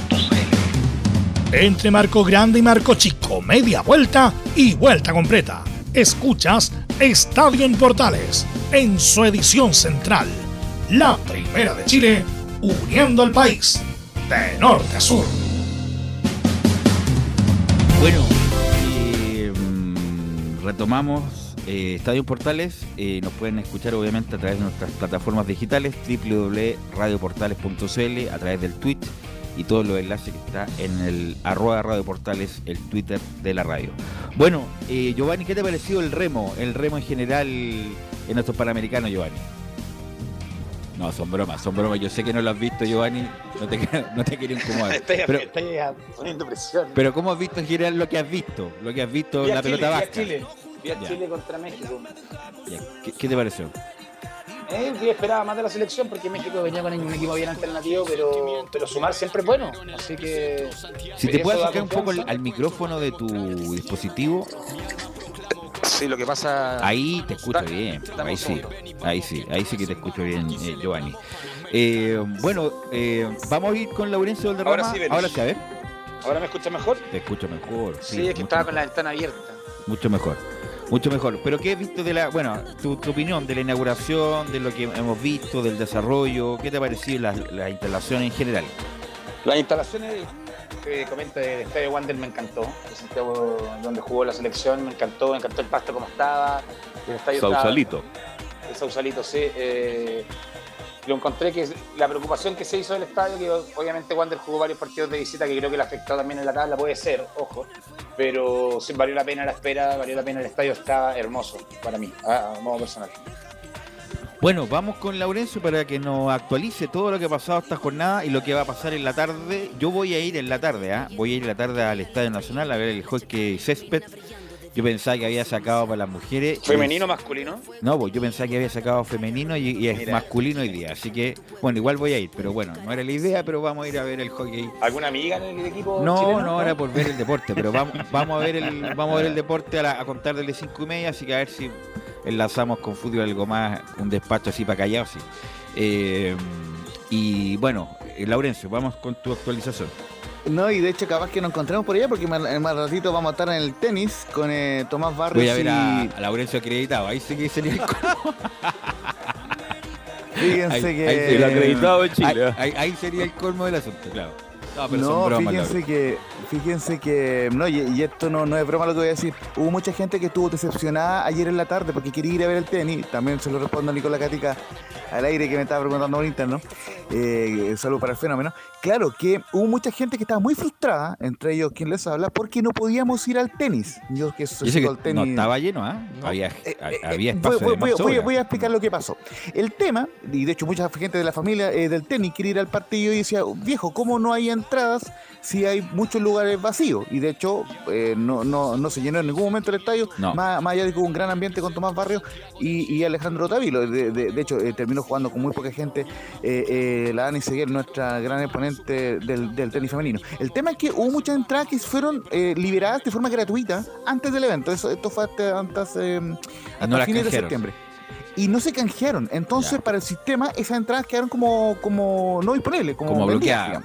Entre Marco Grande y Marco Chico, media vuelta y vuelta completa. Escuchas Estadio en Portales en su edición central. La primera de Chile, uniendo al país de norte a sur. Bueno, eh, retomamos eh, Estadio Portales. eh, nos pueden escuchar obviamente a través de nuestras plataformas digitales www.radioportales.cl, a través del Twitch y todos los enlaces que está en el arroba Radio Portales, el Twitter de la radio. Bueno, eh, Giovanni, ¿qué te ha parecido el remo? El remo en general en estos Panamericanos, Giovanni. No, son bromas, son bromas. Yo sé que no lo has visto, Giovanni. No te, (laughs) no te quiero incomodar. Estoy, Pero, estoy poniendo presión. pero ¿cómo has visto en general lo que has visto? Lo que has visto Vi a la Chile, pelota vi a vasca. Chile. Vi a Ya. Chile contra México. Ya, ¿Qué, qué te pareció? Eh, yo esperaba más de la selección porque México venía con un equipo bien alternativo, pero, pero sumar siempre es bueno. Así que. Si te puedes acercar un poco al, micrófono de tu dispositivo, Sí, lo que pasa. ahí te escucho bien. Ahí sí, ahí sí, ahí sí que te escucho bien, eh, Giovanni. Eh, bueno, eh, vamos a ir con Laurencio Valderrama. Ahora sí. Ahora sí, a ver. ¿Ahora me escucha mejor? Te escucho mejor. Sí, es que estaba con la ventana abierta. Mucho mejor. Mucho mejor. Pero ¿qué has visto de la, bueno, tu, tu opinión de la inauguración, de lo que hemos visto, del desarrollo? ¿Qué te ha parecido las la instalaciones en general? Las instalaciones que comenta del Estadio Wander me encantó. El Santiago donde jugó la selección me encantó, me encantó el pasto como estaba. El estadio estaba- Sausalito. el Sausalito, sí. eh, lo encontré que la preocupación que se hizo del estadio, que obviamente Wander jugó varios partidos de visita que creo que le afectó también en la tabla, puede ser, ojo. Pero sí valió la pena la espera, valió la pena el estadio, está hermoso para mí, a, modo personal. Bueno, vamos con Laurencio para que nos actualice todo lo que ha pasado esta jornada y lo que va a pasar en la tarde. Yo voy a ir en la tarde, ¿ah? Voy a ir en la tarde al Estadio Nacional a ver el hockey césped. Yo pensaba que había sacado para las mujeres. ¿Femenino o masculino? No, pues yo pensaba que había sacado femenino y, y es Mira. masculino hoy día. Así que, bueno, igual voy a ir, pero bueno, no era la idea, pero vamos a ir a ver el hockey. ¿Alguna amiga en el equipo No, chileno? no, era por ver el deporte, pero vamos, (laughs) vamos a ver el, vamos a ver el deporte a, la- a contar desde cinco y media, así que a ver si enlazamos con fútbol algo más, un despacho así para callados, sí. Eh, y bueno, eh, Laurencio, vamos con tu actualización. No, y de hecho capaz que nos encontremos por allá porque más, más ratito vamos a estar en el tenis con eh, Tomás Barrios Voy a ver a, y a Laurencio acreditado, ahí sí que sería el colmo. fíjense ahí- que... ahí sería El acreditado de Chile. Ahí sería el colmo del asunto, claro. No, pero son No, bromas, fíjense que, fíjense que, no, y, y esto no, no es broma lo que voy a decir. Hubo mucha gente que estuvo decepcionada ayer en la tarde porque quería ir a ver el tenis. También se lo respondo a Nicolás Catica al aire que me estaba preguntando por interno. Eh, saludo para el fenómeno. Claro que hubo mucha gente que estaba muy frustrada, entre ellos quien les habla, porque no podíamos ir al tenis. Yo que ese que al tenis. no estaba lleno, ¿ah? Había, Eh, eh, había eh, espacio voy, de voy- a explicar lo que pasó. El tema, y de hecho mucha gente de la familia eh, del tenis quiere ir al partido y decía, viejo, ¿cómo no hay entradas si hay muchos lugares vacíos? Y de hecho eh, no, no, no se llenó en ningún momento el estadio, No. más, más allá de que hubo un gran ambiente con Tomás Barrios y, y Alejandro Tavilo. De, de- de hecho, eh, terminó jugando con muy poca gente eh, eh, la Dani Seguer, nuestra gran exponente del, del tenis femenino. El tema es que hubo muchas entradas que fueron eh, liberadas de forma gratuita antes del evento. Eso, esto fue hasta, antes, hasta no las fines de septiembre. Y no se canjearon. Entonces, Ya. para el sistema, esas entradas quedaron como, como no disponibles, como, Como bloqueadas.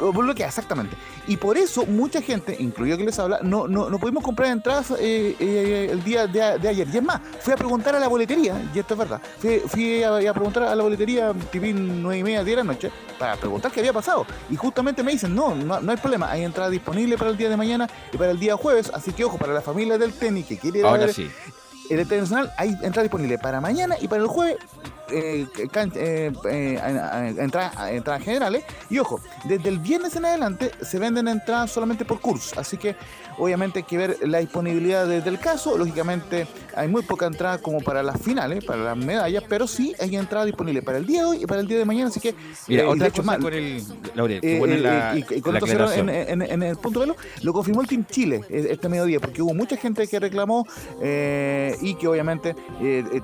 Mm. Bloqueadas, exactamente. Y por eso, mucha gente, incluido que les habla, no, no, no pudimos comprar entradas eh, eh, el día de, de ayer. Y es más, fui a preguntar a la boletería, y esto es verdad, fui, fui a, a preguntar a la boletería, tipín nueve y media, 10 de la noche, para preguntar qué había pasado. Y justamente me dicen, no, no, no hay problema, hay entrada disponible para el día de mañana y para el día jueves. Así que, ojo, para la familia del tenis que quiere ir a ver sí. El internacional hay entrada disponible para mañana y para el jueves eh, eh, eh, entrada- entradas generales y ojo desde el viernes en adelante se venden entradas solamente por curso así que obviamente hay que ver la disponibilidad de- del caso lógicamente hay muy poca entrada como para las finales para las medallas pero sí hay entrada disponible para el día de hoy y para el día de mañana así que Mira, otra hecho, más, con el. Laurel, qué buena la, y, y con esto cierro en, aclaración. en- en el punto velo, lo confirmó el Team Chile este mediodía, porque hubo mucha gente que reclamó y que obviamente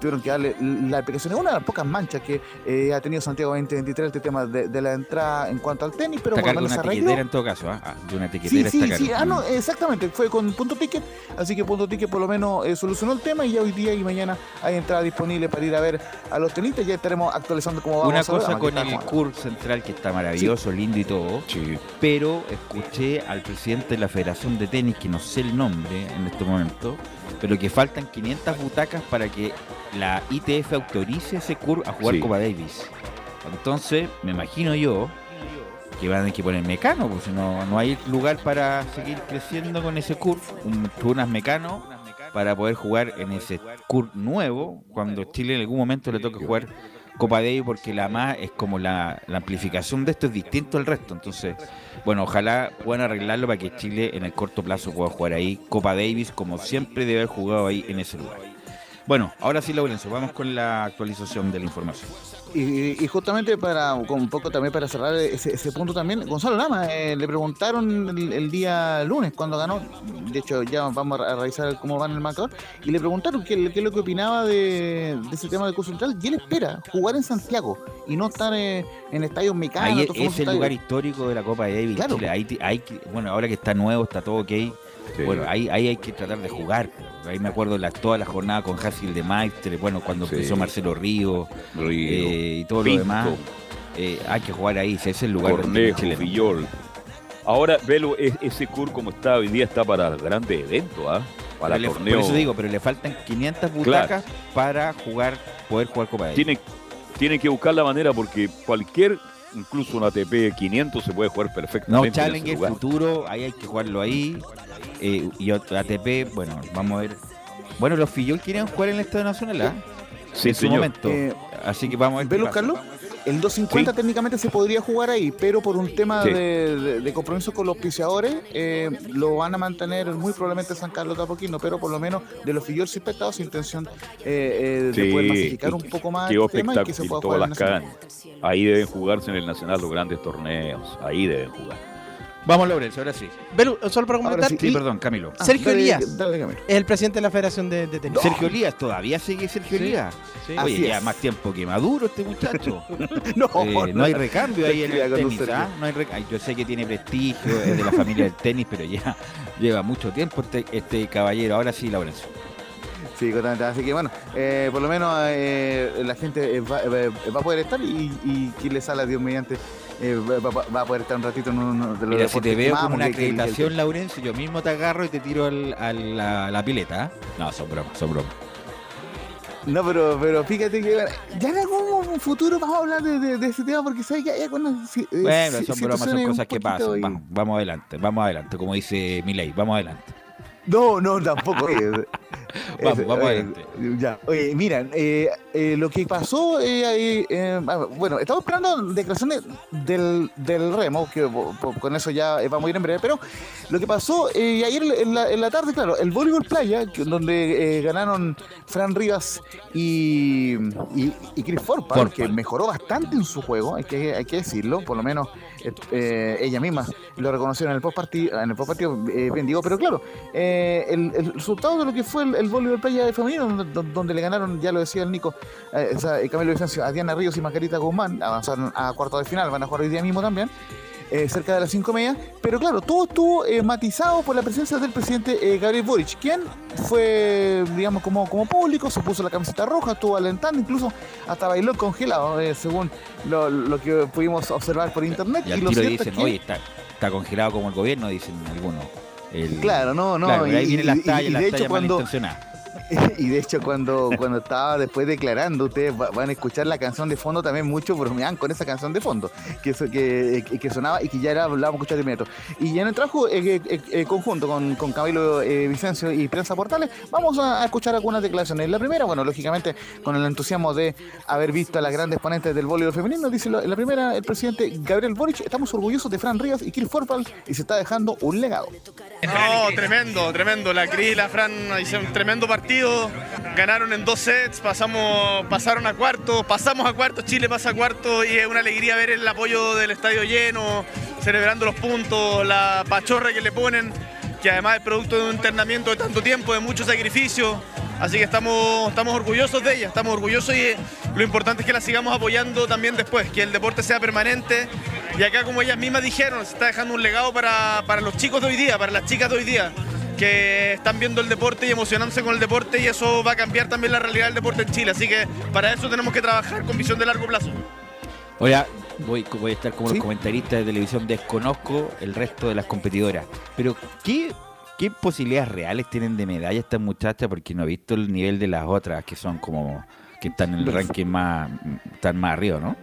tuvieron que darle la explicación. Una pocas manchas que eh, ha tenido Santiago 2023 este tema de, de la entrada en cuanto al tenis, pero se una arregló. tiquetera en todo caso, ¿ah? Ah, de una tiquetera sí, está sí, ah, no, exactamente, fue con Punto Ticket, así que Punto Ticket por lo menos eh, solucionó el tema y ya hoy día y mañana hay entrada disponible para ir a ver a los tenistas, ya estaremos actualizando cómo vamos Una cosa con el CUR central que está maravilloso, lindo y todo, Sí. pero escuché al presidente de la Federación de Tenis, que no sé el nombre en este momento, pero que faltan 500 butacas para que la ITF autorice ese CUR a jugar Sí. Copa Davis. Entonces, me imagino yo que van a tener que poner mecano, porque no, no hay lugar para seguir creciendo con ese CUR, un, unas mecano para poder jugar en ese CUR nuevo, cuando Chile en algún momento le toque jugar Copa Davis, porque la más es como la, la amplificación de esto es distinto al resto. Entonces, bueno, ojalá puedan arreglarlo para que Chile en el corto plazo pueda jugar ahí Copa Davis, como siempre debe haber jugado ahí en ese lugar. Bueno, ahora sí, Laurencio, vamos con la actualización de la información. Y, y justamente para un poco también para cerrar ese, ese punto también, Gonzalo Lama eh, le preguntaron el, el día lunes cuando ganó, de hecho ya vamos a revisar cómo va en el marcador, y le preguntaron qué, qué es lo que opinaba de, de ese tema del curso central, y él espera jugar en Santiago y no estar eh, en estadios mecánicos. Ahí es, el lugar histórico de la Copa de Davis. Claro. Chile. Ahí, bueno, ahora que está nuevo, está todo ok. Sí. Bueno, ahí, ahí hay que tratar de jugar. Ahí me acuerdo la, toda la jornada con Hasil de Maestre, bueno, cuando Sí. empezó Marcelo Río Río, eh, y todo Pinto, lo demás. eh, hay que jugar ahí, ese es el lugar Cornejo. Villol. Ahora, Velo, es- ese CUR como está hoy día está para grandes eventos, ¿ah? para Pero le- torneo. Por eso digo, pero le faltan 500 butacas para jugar, poder jugar Copa Davis. Tiene, tiene que buscar la manera porque cualquier, incluso un ATP 500 se puede jugar No, perfectamente. en ese Challenger, futuro, ahí hay que jugarlo ahí. Eh, y otro ATP, bueno, vamos a ver. Bueno, los Fillol quieren jugar en el Estadio Nacional, ¿ah? Sí, en su señor. momento. Eh, Así que vamos a ver. ¿Velo. Carlos? El 250 Sí. técnicamente se podría jugar ahí, pero por un tema Sí. de, de- de compromiso con los piseadores, eh, lo van a mantener muy probablemente San Carlos de Apoquino, pero por lo menos de los Fillol espectados su intención eh, eh, de poder masificar un poco más el tema y que se pueda jugar las. Ahí deben jugarse en el Nacional los grandes torneos. Ahí deben jugar. Vamos, Laurel, ahora sí. Belu, solo para comentar, sí, perdón, Camilo. Ah, Sergio dale, Elías. Dale, Camilo. es el presidente de la Federación de, de Tenis. Sergio Elías, todavía sigue Sergio Sí. Elías. Oye, ya más tiempo que Maduro este muchacho. (laughs) No, Eh, no hay recambio ahí en el tenis. ¿ah? No hay Ay, Yo sé que tiene prestigio, es de la familia del tenis, pero ya lleva mucho tiempo este, este caballero. Ahora sí, Laurencio. Sí, totalmente. Así que bueno, eh, por lo menos eh, la gente va, eh, va a poder estar y, y quien le sale a Dios mediante eh, va, va- va a poder estar un ratito en uno de los Mira, si te veo como una que- acreditación, Laurencio, yo mismo te agarro y te tiro al- a la, la pileta. ¿ah? No, son bromas, son bromas. No, pero, pero fíjate que ya en algún futuro vamos a hablar de, de- de ese tema porque sabes que hay algunas eh, Bueno, son bromas, son cosas que pasan. Vamos, vamos adelante, vamos adelante, como dice Milei, vamos adelante. No, no, tampoco. (laughs) Vamos, vamos eh, adelante. Ya, oye, mira, eh, eh, lo que pasó, eh, ahí, eh, ah, bueno, estamos esperando declaraciones del, del remo, que con eso ya eh, vamos a ir en breve, pero lo que pasó eh, ayer en la, en la tarde, claro, el voleibol playa, que- donde eh, ganaron Fran Rivas y, y, y Chris Forpal, Forpal. que mejoró bastante en su juego, hay que, hay que decirlo, por lo menos eh, eh, ella misma lo reconoció en el post partido, en el post partido eh, bien digo, pero claro, eh, el, el resultado de lo que fue el, el voleibol playa femenino, donde, le ganaron, ya lo decía el Nico, eh, o Camilo Vicencio, a Diana Ríos y Margarita Guzmán, avanzaron a cuartos de final, van a jugar hoy día mismo también. Eh, cerca de las cinco media, pero claro, todo estuvo eh, matizado por la presencia del presidente eh, Gabriel Boric, quien fue, digamos, como, como público, se puso la camiseta roja, estuvo alentando, incluso hasta bailó congelado, eh, según lo, lo que pudimos observar por internet. Y al lo cierto es dicen, que- oye, está, está congelado como el gobierno, dicen algunos. El- Claro, no, no. Claro, y, ahí vienen las y- y- tallas, y las de hecho tallas cuando malintencionadas. (laughs) y de hecho cuando cuando estaba después declarando, ustedes va- van a escuchar la canción de fondo también mucho bromean con esa canción de fondo que que, que, que sonaba y que ya era la vamos escuchar de inmediato. Y ya en el trabajo eh, eh, eh, conjunto con, con Camilo eh, Vicencio y Prensa Portales, vamos a, escuchar algunas declaraciones. La primera, bueno, lógicamente con el entusiasmo de haber visto a las grandes ponentes del voleibol femenino, dice la, primera el presidente Gabriel Boric, estamos orgullosos de Fran Rivas y Chris Forpal y se está dejando un legado. No, tremendo, tremendo. La Cris la Fran hicieron un tremendo partido. Ganaron en dos sets, pasamos, pasaron a cuarto, pasamos a cuarto, Chile pasa a cuarto y es una alegría ver el apoyo del estadio lleno, celebrando los puntos, la pachorra que le ponen, que además es producto de un internamiento de tanto tiempo, de mucho sacrificio. Así que estamos, estamos orgullosos de ella, estamos orgullosos y lo importante es que la sigamos apoyando también después, que el deporte sea permanente. Y acá, como ellas mismas dijeron, se está dejando un legado para, para los chicos de hoy día, para las chicas de hoy día, que están viendo el deporte y emocionándose con el deporte y eso va a cambiar también la realidad del deporte en Chile. Así que para eso tenemos que trabajar con visión de largo plazo. Ahora voy, voy a estar como ¿Sí? los comentaristas de televisión, desconozco el resto de las competidoras. Pero, ¿qué, ¿qué posibilidades reales tienen de medalla estas muchachas? Porque no he visto el nivel de las otras que son como que están en el ranking más, están más arriba, ¿no?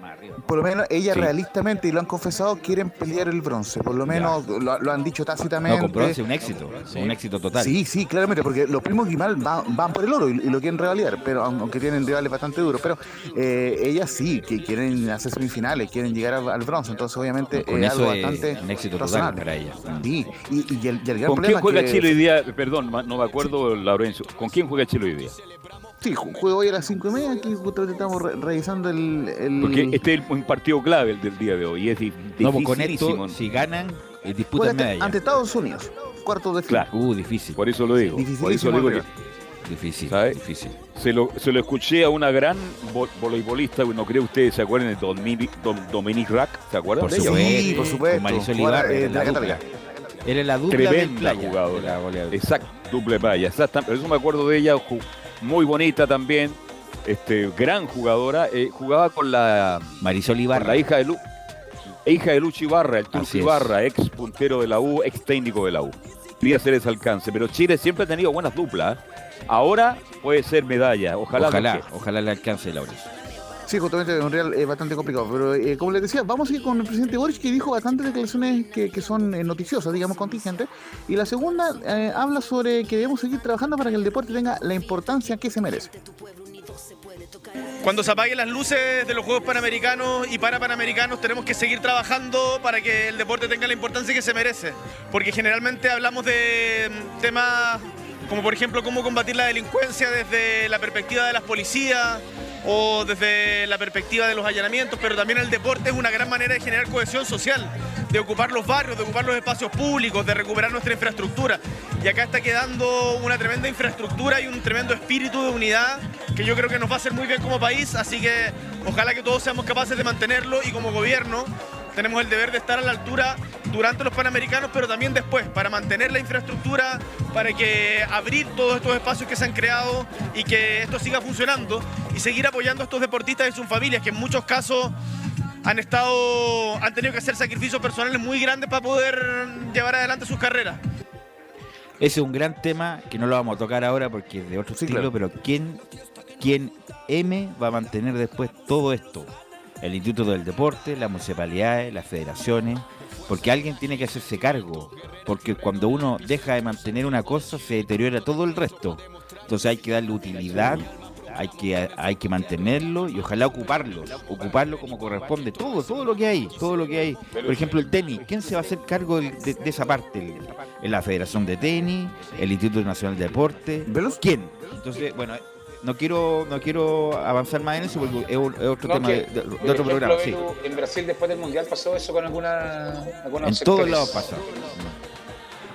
Por lo menos ellas Sí. realistamente, y lo han confesado, quieren pelear el bronce. Por lo menos lo, lo han dicho tácitamente. No, con bronce un éxito, un éxito total. Sí, sí, claramente, porque los primos Guimal van, van por el oro y, y lo quieren revalidar, pero aunque tienen rivales bastante duros, pero eh, ellas sí, que quieren hacer semifinales, quieren llegar al, al bronce, entonces obviamente Con es eso algo es bastante un éxito total razonable. para ellas. Sí, y, y el, y el gran ¿Con problema quién juega que- Chile hoy día? Perdón, no me acuerdo, Laurencio. ¿Con quién juega Chile hoy día? Sí, ju- juego hoy a las 5 y media, aquí justamente estamos re- revisando el... el- Porque este es un partido clave el del día de hoy. y Es No, pues con esto, si ganan, eh, disputan ante, medalla. ante Estados Unidos, cuartos de final. Claro, Uh, difícil, por eso lo digo. Por eso digo que difícil, difícil. se lo, se lo escuché a una gran vo- voleibolista, no creo ustedes se acuerden de Dominic, Dom- Dominique Rack, ¿se acuerdan Por de ella? supuesto. Sí, por supuesto. Con Marisol Ibarra, eh, de la la dupla. Católica. Era la dupla Tremenda playa, de la jugadora. Exacto, duple playa, exacta. Por eso me acuerdo de ella, muy bonita también, este, gran jugadora. eh, jugaba con la, Marisol Ibarra. la hija de Lu, hija de Lucho Ibarra, el Turco. Ibarra, ex puntero de la U, ex técnico de la U. podría hacer ese alcance, pero Chile siempre ha tenido buenas duplas. Ahora puede ser medalla, ojalá. Ojalá, ojalá le alcance, Laurencio. Sí, justamente es un real eh, bastante complicado. Pero eh, como les decía, vamos a ir con el presidente Boric que dijo bastantes declaraciones que, que son eh, noticiosas, digamos, contingentes. Y la segunda eh, habla sobre que debemos seguir trabajando para que el deporte tenga la importancia que se merece. Cuando se apaguen las luces de los Juegos Panamericanos y para Panamericanos tenemos que seguir trabajando para que el deporte tenga la importancia que se merece. Porque generalmente hablamos de mm, temas como por ejemplo cómo combatir la delincuencia desde la perspectiva de las policías o desde la perspectiva de los allanamientos, pero también el deporte es una gran manera de generar cohesión social, de ocupar los barrios, de ocupar los espacios públicos, de recuperar nuestra infraestructura. Y acá está quedando una tremenda infraestructura y un tremendo espíritu de unidad que yo creo que nos va a hacer muy bien como país, así que ojalá que todos seamos capaces de mantenerlo y como gobierno tenemos el deber de estar a la altura durante los Panamericanos, pero también después, para mantener la infraestructura, para que abrir todos estos espacios que se han creado y que esto siga funcionando y seguir apoyando a estos deportistas y sus familias, que en muchos casos han estado, han tenido que hacer sacrificios personales muy grandes para poder llevar adelante sus carreras. Ese es un gran tema que no lo vamos a tocar ahora porque es de otro estilo, pero ¿quién, ¿quién M va a mantener después todo esto? El Instituto del Deporte, las municipalidades, las federaciones, porque alguien tiene que hacerse cargo, porque cuando uno deja de mantener una cosa se deteriora todo el resto. Entonces hay que darle utilidad, hay que, hay que mantenerlo y ojalá ocuparlo, ocuparlo como corresponde, todo, todo lo que hay, todo lo que hay. Por ejemplo, el tenis, ¿quién se va a hacer cargo de, de- de esa parte? ¿En la Federación de Tenis? ¿El Instituto Nacional de Deporte? ¿Quién? Entonces, bueno, no quiero no quiero avanzar más en eso porque es, un- es otro No, tema que, de, de- de por otro ejemplo, programa. Sí. En Brasil después del Mundial pasó eso con alguna, algunos En sectores. todos lados pasa.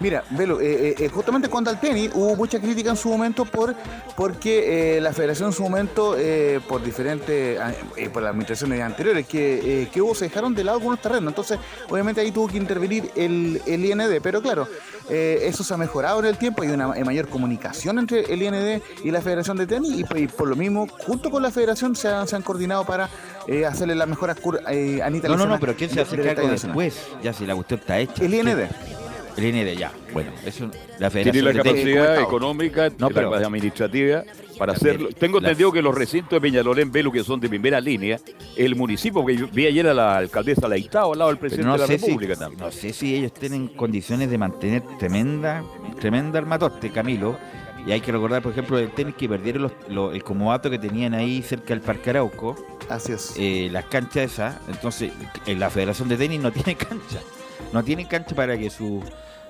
Mira, Velo, eh, eh, justamente cuando al tenis hubo mucha crítica en su momento por porque eh, la federación en su momento, eh, por diferentes, ah, eh, por las administraciones anteriores que, eh, que hubo, se dejaron de lado algunos terrenos. Entonces, obviamente ahí tuvo que intervenir el, el IND. Pero claro, eh, eso se ha mejorado en el tiempo, hay una eh, mayor comunicación entre el IND y la Federación de Tenis y, pues, y por lo mismo, junto con la Federación se han, se han coordinado para eh, hacerle las mejoras cur- eh, Anita No, no, no, pero ¿quién se a del cargo después? Ya si la cuestión está hecha. El IND. El IND, ya. Bueno, eso la Tiene la de capacidad económica, No, la pero- capacidad administrativa para hacerlo. Tengo la- entendido que los recintos de Peñalolén, Velo, que son de primera línea, el municipio, que yo vi ayer a la alcaldesa Leitao al lado del presidente no de la si, República también. no sé si ellos tienen condiciones de mantener tremenda, tremenda armatoste, Camilo. Y hay que recordar, por ejemplo, el tenis que perdieron los- los- el comodato que tenían ahí cerca del Parque Arauco. Así es. eh, las canchas esas. Entonces, en la Federación de Tenis no tiene (laughs) cancha. No tiene cancha para que su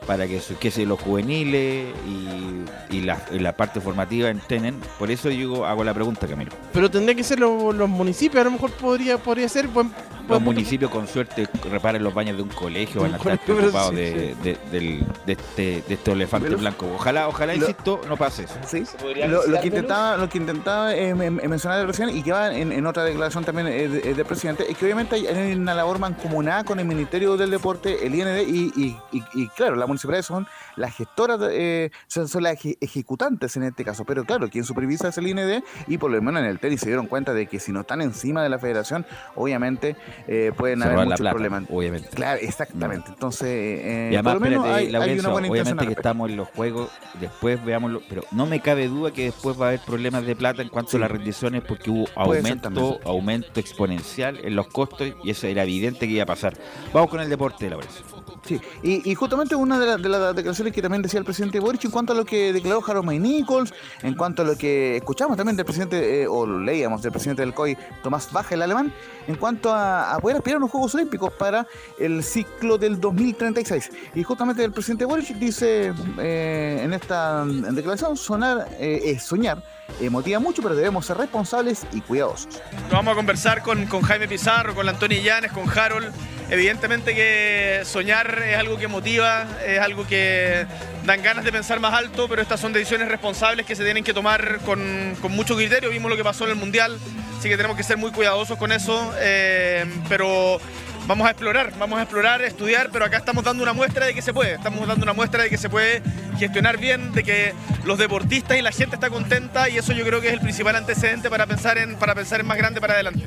para que su, que se los juveniles y, y la, la parte formativa entrenen. Por eso yo hago la pregunta, Camilo. Pero tendría que ser lo- los municipios, a lo mejor podría, podría ser buen, Los municipios con suerte reparen los baños de un colegio, van a estar preocupados sí, de, de- del- de este, de este elefante Pero- blanco. Ojalá, ojalá, Lo- insisto, no pase eso. Sí. Lo, que intentaba, lo que intentaba eh, me- me mencionar el presidente y que va en, en otra declaración también eh, de- eh, del presidente es que obviamente hay, una labor mancomunada con el Ministerio del Deporte, el IND y, y- y- y, claro, las municipalidades son las gestoras, de, eh, son, son las eje- ejecutantes en este caso, pero claro, quien supervisa es el IND y por lo menos en el tenis se dieron cuenta de que si no están encima de la federación, obviamente eh, pueden Se haber muchos plata, problemas. obviamente. Claro, exactamente. Entonces, eh, Y además, por lo menos espérate, hay, hay Laurencio, una buena intención obviamente que estamos en los juegos, después veámoslo, pero no me cabe duda que después va a haber problemas de plata en cuanto Sí. a las rendiciones porque hubo aumento, aumento exponencial en los costos y eso era evidente que iba a pasar. Vamos con el deporte, Laurencio. Sí, y, y justamente una de, la- de las declaraciones que también decía el presidente Boric en cuanto a lo que declaró Harold Nichols, en cuanto a lo que escuchamos también del presidente, eh, o leíamos del presidente del COI, Tomás Baja, el alemán, en cuanto a, a poder aspirar a los Juegos Olímpicos para el ciclo del 2036. Y justamente el presidente Boric dice eh, en esta declaración, sonar, eh, eh, soñar eh, motiva mucho, pero debemos ser responsables y cuidadosos. Vamos a conversar con, con Jaime Pizarro, con Antonio Llanes, con Harold. Evidentemente que soñar es algo que motiva, es algo que dan ganas de pensar más alto, pero estas son decisiones responsables que se tienen que tomar con, con mucho criterio. Vimos lo que pasó en el Mundial, así que tenemos que ser muy cuidadosos con eso. eh, pero vamos a explorar, vamos a explorar, estudiar, pero acá estamos dando una muestra de que se puede. Estamos dando una muestra de que se puede gestionar bien, de que los deportistas y la gente está contenta y eso yo creo que es el principal antecedente para pensar en, para pensar en más grande para adelante.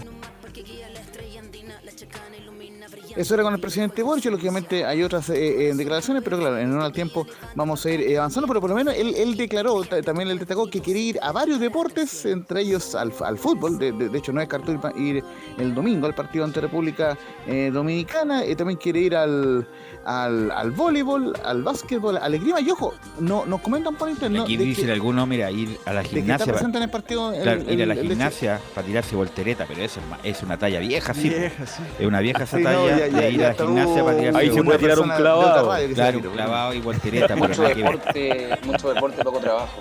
Eso era con el presidente Boric, lógicamente hay otras eh, eh, declaraciones, pero claro, en honor al tiempo vamos a ir eh, avanzando, pero por lo menos él, declaró, ta- también él destacó que quiere ir a varios deportes, entre ellos al, al fútbol, de, de- hecho no descartó ir, pa- ir el domingo al partido ante República eh, Dominicana, también quiere ir al, al, al voleibol, al básquetbol, al esgrima, y ojo, no, nos comentan por internet Aquí de dicen algunos, mira, ir a la de que está gimnasia. pa- presente en el partido el- Claro, ir a la el- el- gimnasia para tirarse voltereta, pero eso es, es una talla vieja, sí. Vieja, sí. Es una vieja esa Sí, no, talla ya- ya- de ir ya a la gimnasia para tirarse Ahí se puede tirar un clavado. radio Claro, y voltereta, Mucho deporte, mucho deporte, poco trabajo.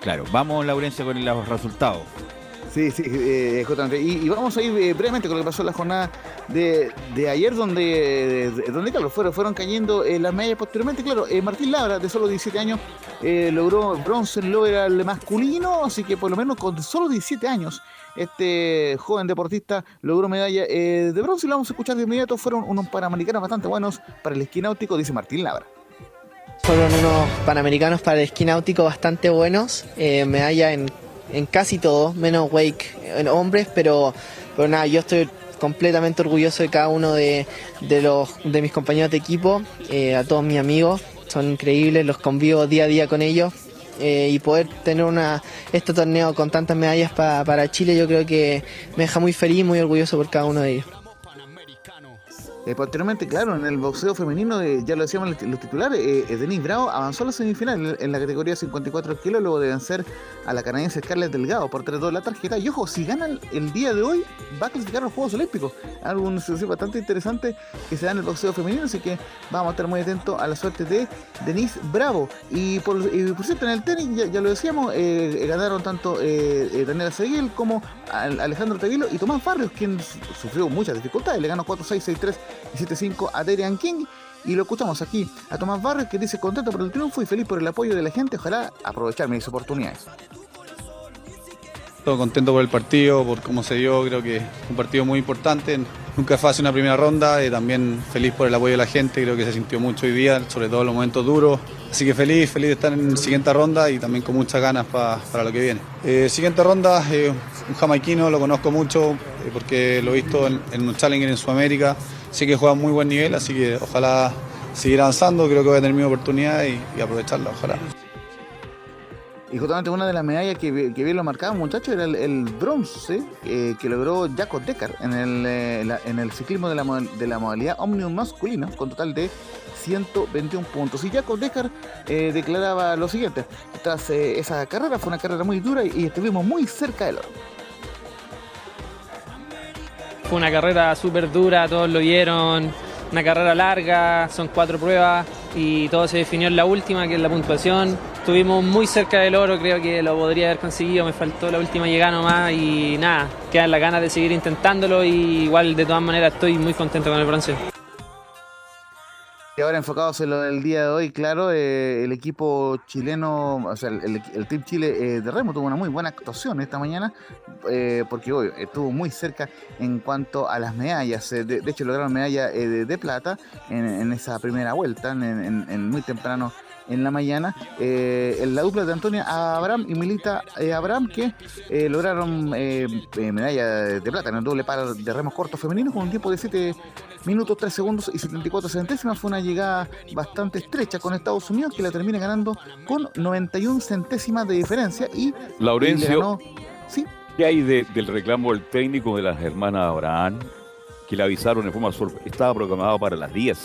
Claro, vamos Laurencio con los resultados. Sí, sí, eh, justamente. Y, vamos a ir eh, brevemente con lo que pasó en la jornada de, ayer, donde, de- donde claro, fueron, fueron cayendo eh, las medallas posteriormente. Claro, eh, Martín Labra, de solo 17 años, logró bronce en el masculino, así que por lo menos con solo 17 años, este joven deportista logró medalla de bronce. Y lo vamos a escuchar de inmediato. Fueron unos panamericanos bastante buenos para el esquí náutico, dice Martín Labra. Fueron unos panamericanos para el esquí náutico bastante buenos, medalla en, en casi todo, menos wake en hombres, pero, pero nada, yo estoy completamente orgulloso de cada uno de, de los, de mis compañeros de equipo, eh, a todos mis amigos, son increíbles, los convivo día a día con ellos. eh, y poder tener una, este torneo con tantas medallas pa- para Chile yo creo que me deja muy feliz muy orgulloso por cada uno de ellos. Eh, posteriormente, claro, en el boxeo femenino, eh, ya lo decíamos los, titulares, eh, eh, Denise Bravo avanzó a la semifinal en, la categoría 54 kilos luego de vencer a la canadiense Scarlett Delgado por 3-2 la tarjeta. Y ojo, si ganan el día de hoy, va a clasificar los Juegos Olímpicos. Algo bastante interesante que se da en el boxeo femenino, así que vamos a estar muy atentos a la suerte de Denise Bravo. Y por, cierto, en el tenis, ya, lo decíamos, ganaron tanto Daniela Seguil como Al- Alejandro Tevilo y Tomás Barrios, quien su- sufrió muchas dificultades. Le ganó 4-6, 6-3 y 7-5 a Darian King. Y lo escuchamos aquí a Tomás Barrios, que dice contento por el triunfo y feliz por el apoyo de la gente. Ojalá aprovechar mis oportunidades. Todo contento por el partido, por cómo se dio, creo que es un partido muy importante. Nunca es fácil una primera ronda, y también feliz por el apoyo de la gente, creo que se sintió mucho hoy día, sobre todo en los momentos duros. Así que feliz, feliz de estar en la siguiente ronda y también con muchas ganas pa- para lo que viene. Eh, siguiente ronda, eh, un jamaiquino, lo conozco mucho eh, porque lo he visto en, en un Challenger en Sudamérica, sé que juega muy buen nivel, así que ojalá seguir avanzando, creo que voy a tener mi oportunidad y, aprovecharla, ojalá. Y justamente una de las medallas que, que bien lo marcaba, muchachos, era el, el bronce eh, que logró Jaco Decker en el, eh, en el ciclismo de la, modalidad Omnium masculino, con total de 121 puntos. Y Jaco Decker eh, declaraba lo siguiente: tras esa carrera, fue una carrera muy dura y, y estuvimos muy cerca del oro. Fue una carrera súper dura, todos lo vieron, una carrera larga, son cuatro pruebas y todo se definió en la última, que es la puntuación. Estuvimos muy cerca del oro, creo que lo podría haber conseguido, me faltó la última llegada nomás y nada, quedan las ganas de seguir intentándolo y igual de todas maneras estoy muy contento con el bronce. Y ahora enfocados en lo del día de hoy, claro, eh, el equipo chileno, o sea, el, el Team Chile eh, de Remo tuvo una muy buena actuación esta mañana, eh, porque hoy estuvo muy cerca en cuanto a las medallas. eh, de, hecho, lograron medalla de, plata en, en esa primera vuelta, en muy temprano en la mañana. Eh, en la dupla de Antonia Abraham y Milita eh, Abraham, que eh, lograron eh, eh, medalla de plata en el doble par de remos cortos femeninos con un tiempo de 7 minutos 3 segundos y 74 centésimas. Fue una llegada bastante estrecha con Estados Unidos que la termina ganando con 91 centésimas de diferencia y, Laurencio, ganó. Sí, ¿qué hay de- del reclamo del técnico de las hermanas Abraham? Que le avisaron en forma sorpresa. Estaba programado para las 10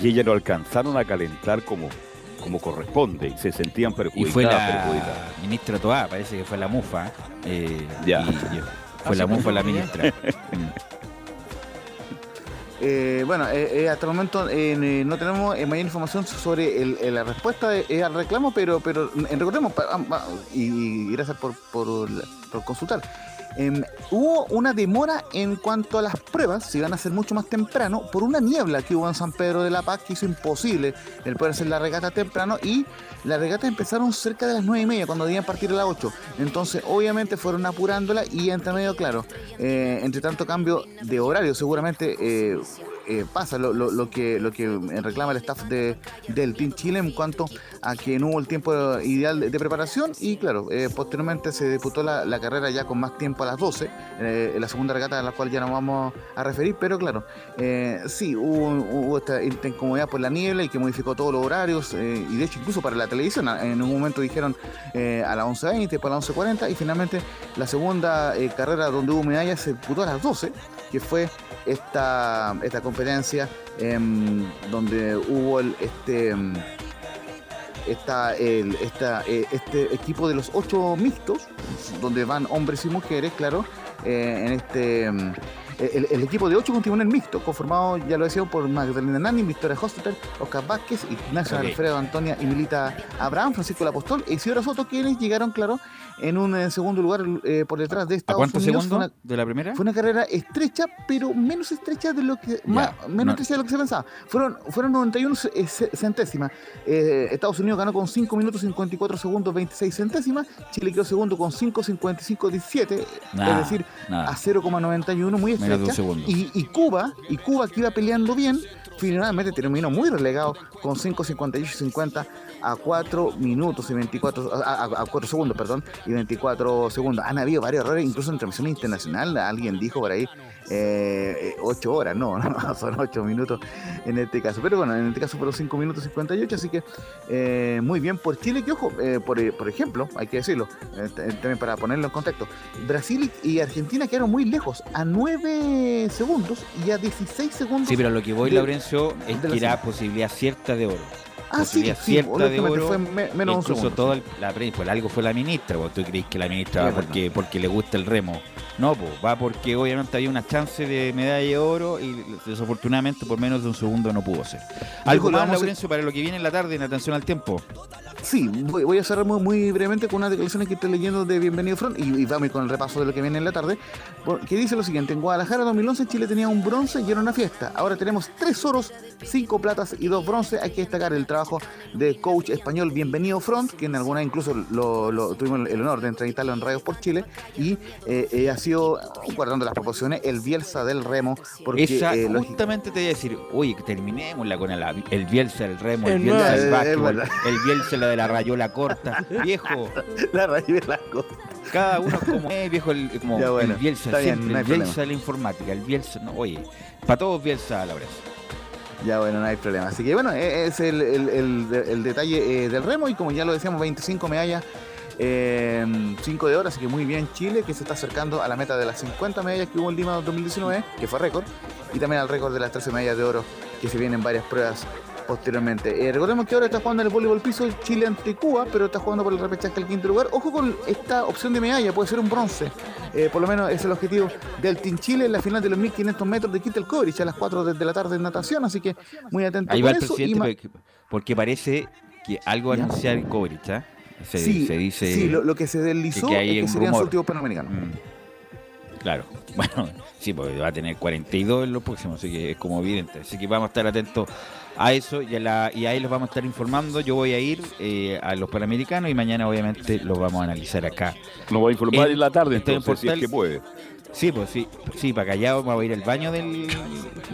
y ellas no alcanzaron a calentar como, como corresponde y se sentían Y perjudicadas. fue la perjudicadas. ministra Toá, parece que fue la mufa. eh, Ya. y- y fue la mufa la ministra. (laughs) Eh, bueno, eh, eh, hasta el momento eh, no tenemos eh, mayor información sobre el- la respuesta eh, al reclamo, pero pero eh, recordemos, pa- y, y gracias por, por, por consultar, em, hubo una demora en cuanto a las pruebas, se iban a hacer mucho más temprano, por una niebla que hubo en San Pedro de la Paz, que hizo imposible el poder hacer la regata temprano, y las regatas empezaron cerca de las 9 y media, cuando debían partir a las 8. Entonces, obviamente, fueron apurándola y entre medio, claro, eh, entre tanto cambio de horario, seguramente eh, eh, pasa lo, que lo que reclama el staff de, del Team Chile en cuanto a que no hubo el tiempo ideal de, preparación y claro, eh, posteriormente se disputó la, carrera ya con más tiempo a las 12, eh, la segunda regata a la cual ya nos vamos a referir, pero claro, sí, hubo, hubo, esta incomodidad por la niebla y que modificó todos los horarios y de hecho incluso para la televisión, en un momento dijeron a las 11.20, para las 11.40 y finalmente la segunda carrera donde hubo medallas se disputó a las 12, que fue esta, esta competencia eh, donde hubo el, este esta, el, esta, eh, este equipo de los ocho mixtos, donde van hombres y mujeres, claro, eh, en este el, el, equipo de ocho continúa en el mixto, conformado, ya lo decía, por Magdalena Nani, Victoria Hostetter, Oscar Vázquez, Ignacio okay. Alfredo Antonia y Milita Abraham, Francisco Lapostol e Isidora Soto, quienes llegaron, claro, en un eh, segundo lugar eh, por detrás de Estados ¿A cuántos Unidos. segundos de la primera? Fue una carrera estrecha, pero menos estrecha de lo que ya, más, menos no. estrecha de lo que se pensaba. Fueron, fueron 91 eh, centésimas. Eh, Estados Unidos ganó con 5 minutos 54 segundos 26 centésimas. Chile quedó segundo con 5 55 17, Nah, es decir, nada. a 0,91, muy estrecha. Y, y Cuba, y Cuba que iba peleando bien, finalmente terminó muy relegado con 5.58 y 50 a 4 minutos y 24 a, a, a 4 segundos, perdón, y 24 segundos. Han habido varios errores, incluso en transmisión internacional, alguien dijo por ahí eh, 8 horas, (laughs) no, no, son 8 minutos en este caso. Pero bueno, en este caso fueron 5 minutos 58, así que eh, muy bien por Chile, que ojo, eh, por, por, ejemplo, hay que decirlo, eh, también para ponerlo en contexto, Brasil y Argentina quedaron muy lejos, a 9 segundos y a 16 segundos. Sí, pero lo que voy, de- Laurencio, es que era posibilidad cierta de oro. Ah, sí, sí, cierta de oro. fue me- menos de un incluso segundo. todo el- la prensa, pues algo fue la ministra, vos tú crees que la ministra va porque, porque le gusta el remo. No, pues va porque obviamente había una chance de medalla de oro y desafortunadamente por menos de un segundo no pudo ser. Algo más, a- Laurencio, para lo que viene en la tarde en atención al tiempo. Sí, voy, voy a cerrar muy, muy brevemente con unas declaraciones que estoy leyendo de Bienvenido Front y, y vamos con el repaso de lo que viene en la tarde, que dice lo siguiente, en Guadalajara 2011 Chile tenía un bronce y era una fiesta, ahora tenemos tres oros, cinco platas y dos bronce, hay que destacar el trabajo de coach español Bienvenido Front, que en alguna incluso lo, lo- tuvimos el honor de entrevistarlo en Radios por Chile y eh, eh, sido, guardando las proporciones, el Bielsa del remo, porque Esa, eh, justamente te voy a decir, oye, que terminémosla con el, el Bielsa, el remo, el, El Bielsa del básquetbol, el Bielsa la de la rayola corta. Viejo, (laughs) la las cosas. cada uno como es, viejo, el, como Ya, bueno, el Bielsa, bien, siempre, no hay el Bielsa problema. de la informática, el Bielsa, no, oye, para todos Bielsa, Laurencio. Ya bueno, no hay problema. Así que bueno, e- es el, el- el- el detalle eh, del remo y como ya lo decíamos, 25 medallas, 5 de oro, así que muy bien Chile que se está acercando a la meta de las 50 medallas que hubo en Lima 2019, que fue récord, y también al récord de las 13 medallas de oro que se vienen varias pruebas posteriormente. Eh, recordemos que ahora está jugando en el voleibol piso Chile ante Cuba, pero está jugando por el repechaje al quinto lugar. Ojo con esta opción de medalla, puede ser un bronce. Eh, por lo menos es el objetivo del Team Chile en la final de los 1500 metros de Kittel Kovrich a las 4 de, la tarde en natación, así que muy atento Ahí va el presidente porque, parece que algo va a anunciar Kovrich, ¿ah? Se, sí, se dice sí, lo, lo que se deslizó que hay es que un serían rumor. su último panamericano. Mm. Claro, (laughs) bueno, sí, porque va a tener 42 en los próximos, así que es como evidente. Así que vamos a estar atentos a eso y, a la- y ahí los vamos a estar informando. Yo voy a ir eh, a los Panamericanos y mañana obviamente los vamos a analizar acá. Nos va a informar en la tarde, Estoy en entonces, si es que puede. Sí, pues sí, sí, para callado vamos a ir al baño del,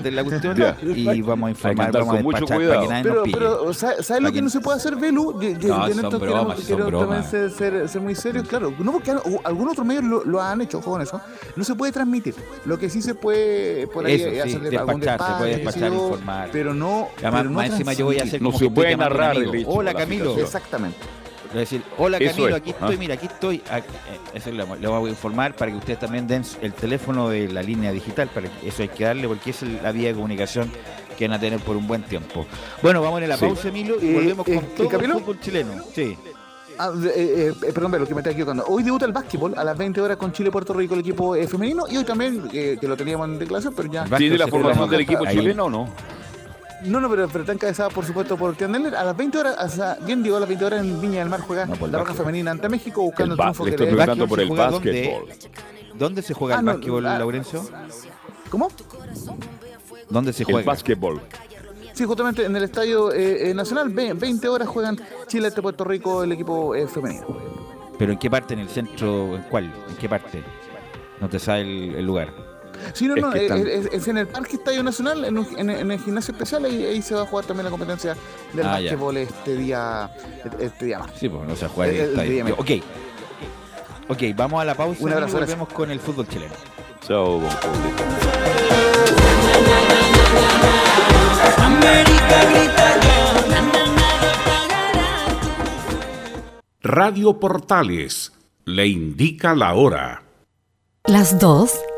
de la cuestión y vamos a informar, vamos a con mucho despachar cuidado. para que nadie Pero, nos pille. pero ¿sabes sabe lo que que- no se puede hacer, Belu? Yo, yo- No, yo son bromas, quiero, son quiero también bromas. ser, ser- ser muy serio, claro. No, porque algunos otros medios lo, lo han hecho, ojo con eso. No se puede transmitir. Lo que sí se puede por ahí Eso, sí, hacerle algún despachar, se puede despachar, informar. Pero no. Además, pero no más encima yo voy a hacer. No como se puede narrar Hola la Camilo. Exactamente. Le decir, hola Camilo, es, aquí ¿ah? estoy, mira, aquí estoy. Ah, eh, Eso le le voy a informar para que ustedes también den el teléfono de la línea digital, para que eso hay que darle porque esa es la vía de comunicación que van a tener por un buen tiempo. Bueno, vamos a la Sí. pausa, Emilio, y Eh, volvemos eh, con ¿y todo el Camilo? fútbol chileno. Sí. Ah, eh, eh, perdón, Belu, que me está equivocando. Hoy debuta el básquetbol a las 20 horas con Chile-Puerto Rico, el equipo eh, femenino. Y hoy también, eh, que lo teníamos en declaración, pero ya. ¿Tiene la formación del equipo ahí. chileno o no? No, no, pero, pero está encabezada, por supuesto, por Tiandeler. A las 20 horas, o sea, bien digo, a las 20 horas en Viña del Mar juega No, el la básquet. femenina ante México buscando El el, triunfo le que estoy le preguntando ¿El por el básquetbol. ¿Dónde se juega Ah, el no, básquetbol, ah, Laurencio? ¿Cómo? ¿Dónde se El juega? básquetbol. Sí, justamente en el Estadio eh, eh, Nacional, ve- 20 horas juegan Chile ante Puerto Rico, el equipo eh, femenino. ¿Pero en qué parte? ¿En el centro? ¿En cuál? ¿En qué parte? No te sabe el, el lugar. Sí, no, Es no, es, están- es- es en el Parque Estadio Nacional, en, un- en- en el gimnasio especial, ahí, ahí se va a jugar también la competencia del Ah, ya. básquetbol este día, este día más. Sí, pues no se va a jugar en El- el el estadio. día Ok. Ok, vamos a la pausa Un abrazo, y volvemos con el fútbol chileno. Chao. Radio Portales le indica la hora. Las 2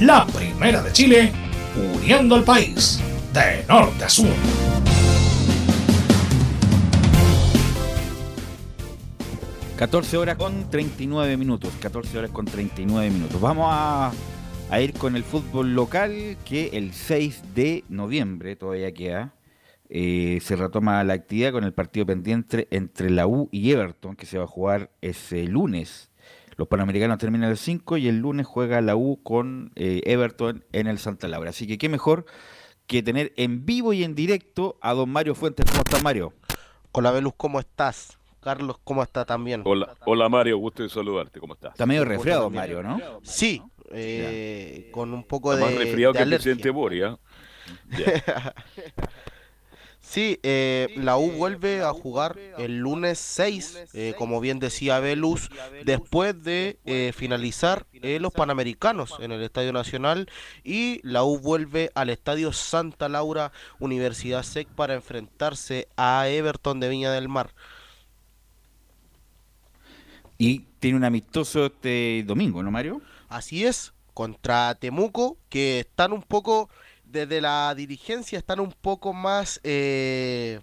La primera de Chile, uniendo al país de norte a sur. ...14 horas con 39 minutos. 14 horas con 39 minutos. Vamos a, ir con el fútbol local que el 6 de noviembre, todavía queda, eh, se retoma la actividad con el partido pendiente entre la U y Everton, que se va a jugar ese lunes. Los Panamericanos terminan el 5 y el lunes juega la U con eh, Everton en el Santa Laura. Así que qué mejor que tener en vivo y en directo a don Mario Fuentes. ¿Cómo estás, Mario? Hola, Velus, ¿cómo estás? Carlos, ¿cómo está también? Hola, hola Mario, gusto de saludarte, ¿cómo estás? Está medio resfriado, Mario, ¿no? Sí, eh, con un poco Está de, más resfriado de que el presidente Boria. (laughs) Ya. Sí, eh, la U vuelve a jugar el lunes 6, eh, como bien decía Velus, después de eh, finalizar los Panamericanos en el Estadio Nacional y la U vuelve al Estadio Santa Laura Universidad SEC para enfrentarse a Everton de Viña del Mar. Y tiene un amistoso este domingo, ¿no, Mario? Así es, contra Temuco, que están un poco, desde la dirigencia, están un poco más eh,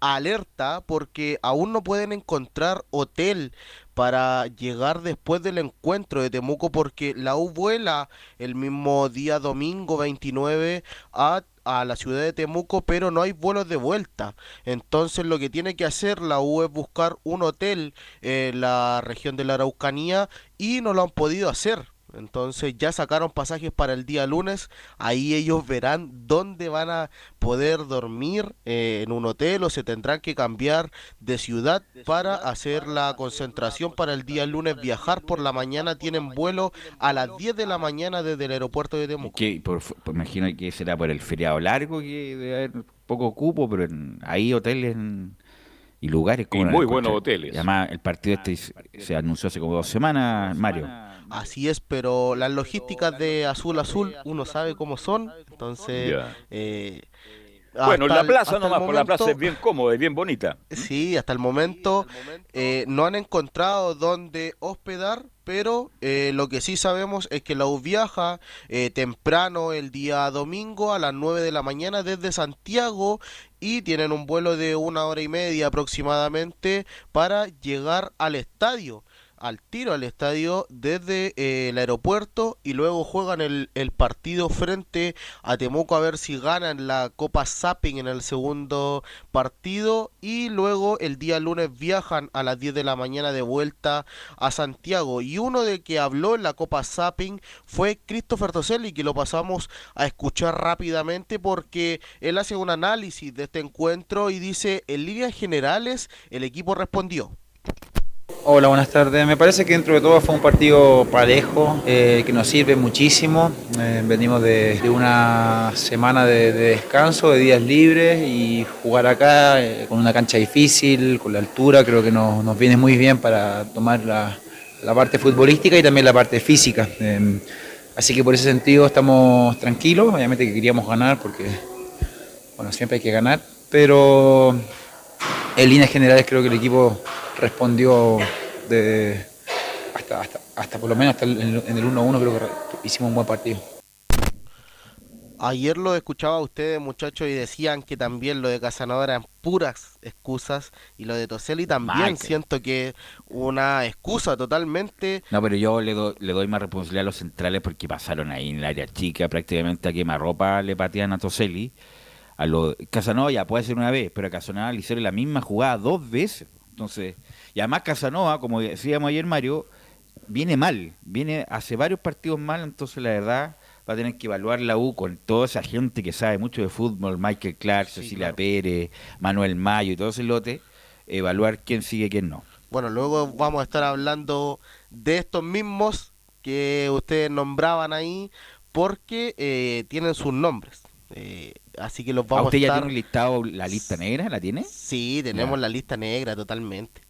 alerta porque aún no pueden encontrar hotel para llegar después del encuentro de Temuco porque la U vuela el mismo día domingo 29 a a la ciudad de Temuco, pero no hay vuelos de vuelta. Entonces lo que tiene que hacer la U es buscar un hotel en la región de la Araucanía y no lo han podido hacer. Entonces ya sacaron pasajes para el día lunes. Ahí ellos verán dónde van a poder dormir eh, en un hotel o se tendrán que cambiar de ciudad para hacer la concentración para el día lunes. Viajar por la mañana tienen vuelo a las 10 de la mañana desde el aeropuerto de Temuco. Que por, por- imagino que será por el feriado largo que debe haber poco cupo, pero en- hay hoteles en- y lugares como Y muy el buenos hoteles. y Además, el partido este se- se anunció hace como dos semanas, Mario. Así es, pero las logísticas de Azul Azul uno sabe cómo son, entonces eh, Bueno, la plaza hasta el nomás, por la plaza momento- es bien cómoda, es bien bonita. Sí, hasta el momento eh, no han encontrado dónde hospedar, pero eh, lo que sí sabemos es que la U viaja eh, temprano el día domingo a las 9 de la mañana desde Santiago y tienen un vuelo de una hora y media aproximadamente para llegar al estadio. Al tiro al estadio desde eh, el aeropuerto y luego juegan el, el partido frente a Temuco a ver si ganan la Copa Zapping en el segundo partido. Y luego el día lunes viajan a las 10 de la mañana de vuelta a Santiago. Y uno de que habló en la Copa Zapping fue Christopher Toselli que lo pasamos a escuchar rápidamente porque él hace un análisis de este encuentro y dice en líneas generales el equipo respondió Hola, buenas tardes. Me parece que dentro de todo fue un partido parejo, eh, que nos sirve muchísimo. Eh, venimos de, una semana de, de descanso, de días libres y jugar acá eh, con una cancha difícil, con la altura, creo que nos, viene muy bien para tomar la, la parte futbolística y también la parte física. Eh, así que por ese sentido estamos tranquilos, obviamente que queríamos ganar porque, bueno, siempre hay que ganar, pero en líneas generales creo que el equipo respondió de, hasta, hasta, hasta por lo menos hasta el- en el 1-1 creo que hicimos un buen partido. Ayer lo escuchaba a ustedes, muchachos, y decían que también lo de Casanova eran puras excusas y lo de Toselli también Michael. siento que una excusa totalmente. No, pero yo le, do- le doy más responsabilidad a los centrales porque pasaron ahí en el área chica, prácticamente a quemarropa le patean a Toselli. A lo, Casanova ya puede ser una vez, pero a Casanova le hicieron la misma jugada dos veces. Entonces, y además Casanova, como decíamos ayer Mario, viene mal, viene hace varios partidos mal, entonces la verdad va a tener que evaluar la U con toda esa gente que sabe mucho de fútbol, Michael Clark, Cecilia Pérez, Manuel Mayo y todo ese lote, evaluar quién sigue quién no. Bueno, luego vamos a estar hablando de estos mismos que ustedes nombraban ahí porque eh, tienen sus nombres. Eh, así que los ¿A vamos a, usted ya estar... tiene un listado, la lista negra? ¿La tiene? Sí, tenemos Ya. la lista negra totalmente.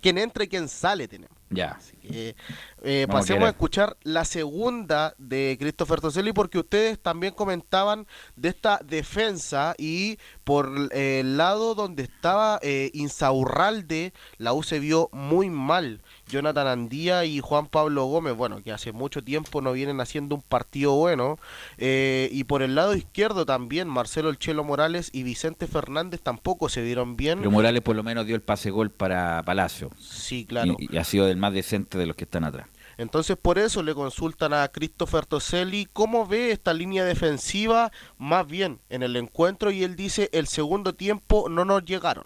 Quién entra y quién sale tenemos. Ya. Eh, eh, Vamos a pasemos a escuchar la segunda de Christopher Toselli porque ustedes también comentaban de esta defensa y por eh, el lado donde estaba eh, Insaurralde, la U se vio muy mal. Jonathan Andía y Juan Pablo Gómez, bueno, que hace mucho tiempo no vienen haciendo un partido bueno. Eh, y por el lado izquierdo también, Marcelo El Chelo Morales y Vicente Fernández tampoco se vieron bien. Pero Morales por lo menos dio el pase gol para Palacio. Sí, claro. Y, y ha sido del más decente de los que están atrás. Entonces por eso le consultan a Christopher Toselli cómo ve esta línea defensiva más bien en el encuentro y él dice el segundo tiempo no nos llegaron.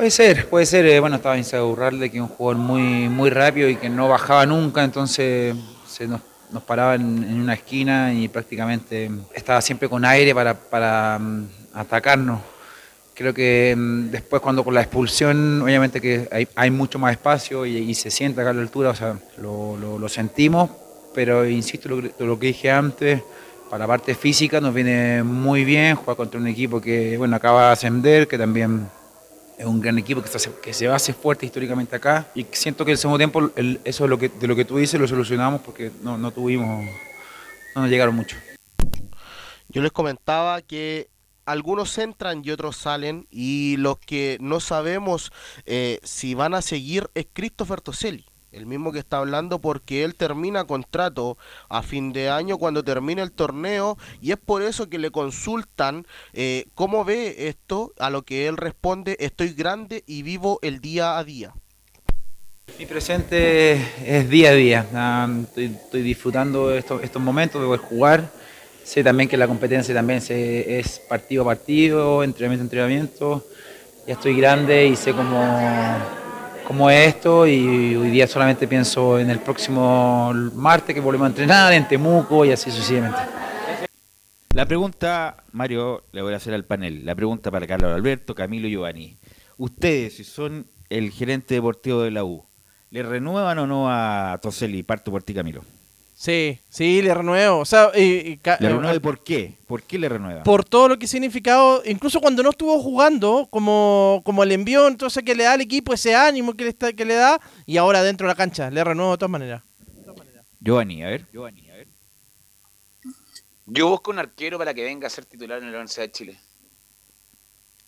Puede ser, puede ser. eh, bueno, estaba Insaurralde, que es un jugador muy, muy rápido y que no bajaba nunca, entonces se nos, nos paraba en, una esquina y prácticamente estaba siempre con aire para, para mm, atacarnos. Creo que mm, después cuando con la expulsión, obviamente que hay, hay mucho más espacio y, se siente acá a la altura, o sea, lo, lo- sentimos, pero insisto lo, que- lo que dije antes, para la parte física nos viene muy bien jugar contra un equipo que bueno acaba de ascender, que también es un gran equipo que hace- que se hace fuerte históricamente acá y siento que el segundo tiempo eso es lo que, de lo que tú dices lo solucionamos porque no, no tuvimos, no nos llegaron mucho. Yo les comentaba que algunos entran y otros salen y los que no sabemos eh, si van a seguir es Christopher Toselli. El mismo que está hablando porque él termina contrato a fin de año cuando termine el torneo y es por eso que le consultan eh, cómo ve esto, a lo que él responde estoy grande y vivo el día a día. Mi presente es día a día. Ah, estoy, disfrutando estos, estos momentos de jugar. Sé también que la competencia también se- es partido a partido, entrenamiento a entrenamiento. Ya estoy grande y sé cómo, cómo es esto y hoy día solamente pienso en el próximo martes que volvemos a entrenar, en Temuco y así sucesivamente. La pregunta, Mario, le voy a hacer al panel. La pregunta para Carlos Alberto, Camilo y Giovanni. Ustedes, si son el gerente deportivo de la U, ¿le renuevan o no a Toselli? Parto por ti, Camilo. Sí, sí, le renuevo. O sea, y- y ca- ¿Le eh, renueva y por qué? ¿Por qué le renueva? por todo lo que ha significado, incluso cuando no estuvo jugando, como, como el envió, entonces que le da al equipo ese ánimo que le, está, que le da, y ahora dentro de la cancha, le renuevo de todas maneras. Giovanni, a ver. Giovanni, a ver. Yo busco un arquero para que venga a ser titular en la Universidad de Chile.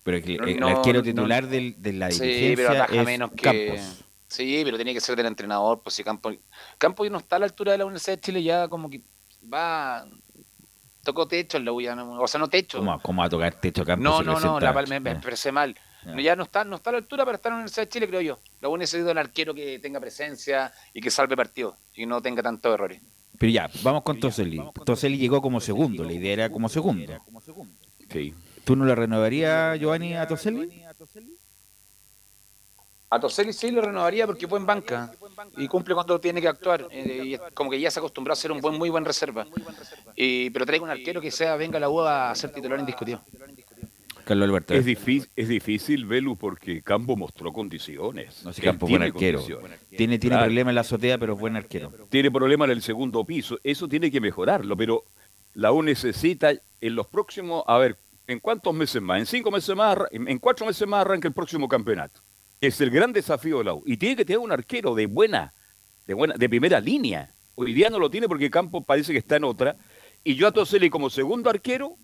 Pero que No, el no, arquero no. titular del- de la Sí, dirigencia pero es menos que. Campos. Sí, pero tiene que ser del entrenador. Pues si Campos. Campos no está a la altura de la Universidad de Chile, ya como que va. Tocó techo en la U, ya no- o sea, no techo. ¿Cómo, cómo va a tocar techo Campos? No, no, no, la, me, me Ya. expresé mal. Ya. No, ya no está, no está a la altura para estar en la Universidad de Chile, creo yo. La U necesita un arquero que tenga presencia y que salve partido y no tenga tantos errores. Pero ya, vamos con Toselli. Toselli llegó como segundo, la idea era como segundo. Sí. ¿Tú no le renovarías, Giovanni, a Toselli? A Toselli sí lo renovaría porque fue en banca y cumple cuando tiene que actuar. eh, como que ya se acostumbró a ser un buen, muy buen reserva. Y, pero traiga un arquero que sea, venga a la U a ser titular indiscutido. Carlos Alberto. Es difícil, es difícil, Velu, porque Campo mostró condiciones. No sé, Él Campos buen tiene arquero. Tiene, tiene Claro. problemas en la azotea, pero es buen arquero. Tiene problemas en el segundo piso. Eso tiene que mejorarlo, pero la U necesita en los próximos, a ver, ¿en cuántos meses más? En cinco meses más, en cuatro meses más arranca el próximo campeonato. Es el gran desafío de la U. Y tiene que tener un arquero de buena, de buena, de primera línea. Hoy día no lo tiene porque Campos parece que está en otra. Y yo a Toselli como segundo arquero,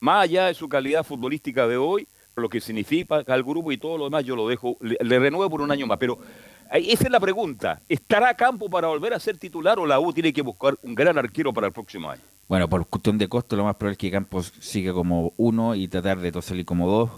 más allá de su calidad futbolística de hoy, lo que significa al grupo y todo lo demás, yo lo dejo, le, le renuevo por un año más. Pero esa es la pregunta. ¿Estará Campo para volver a ser titular o la U tiene que buscar un gran arquero para el próximo año? Bueno, por cuestión de costo, lo más probable es que Campos siga como uno y tratar de Toselli como dos.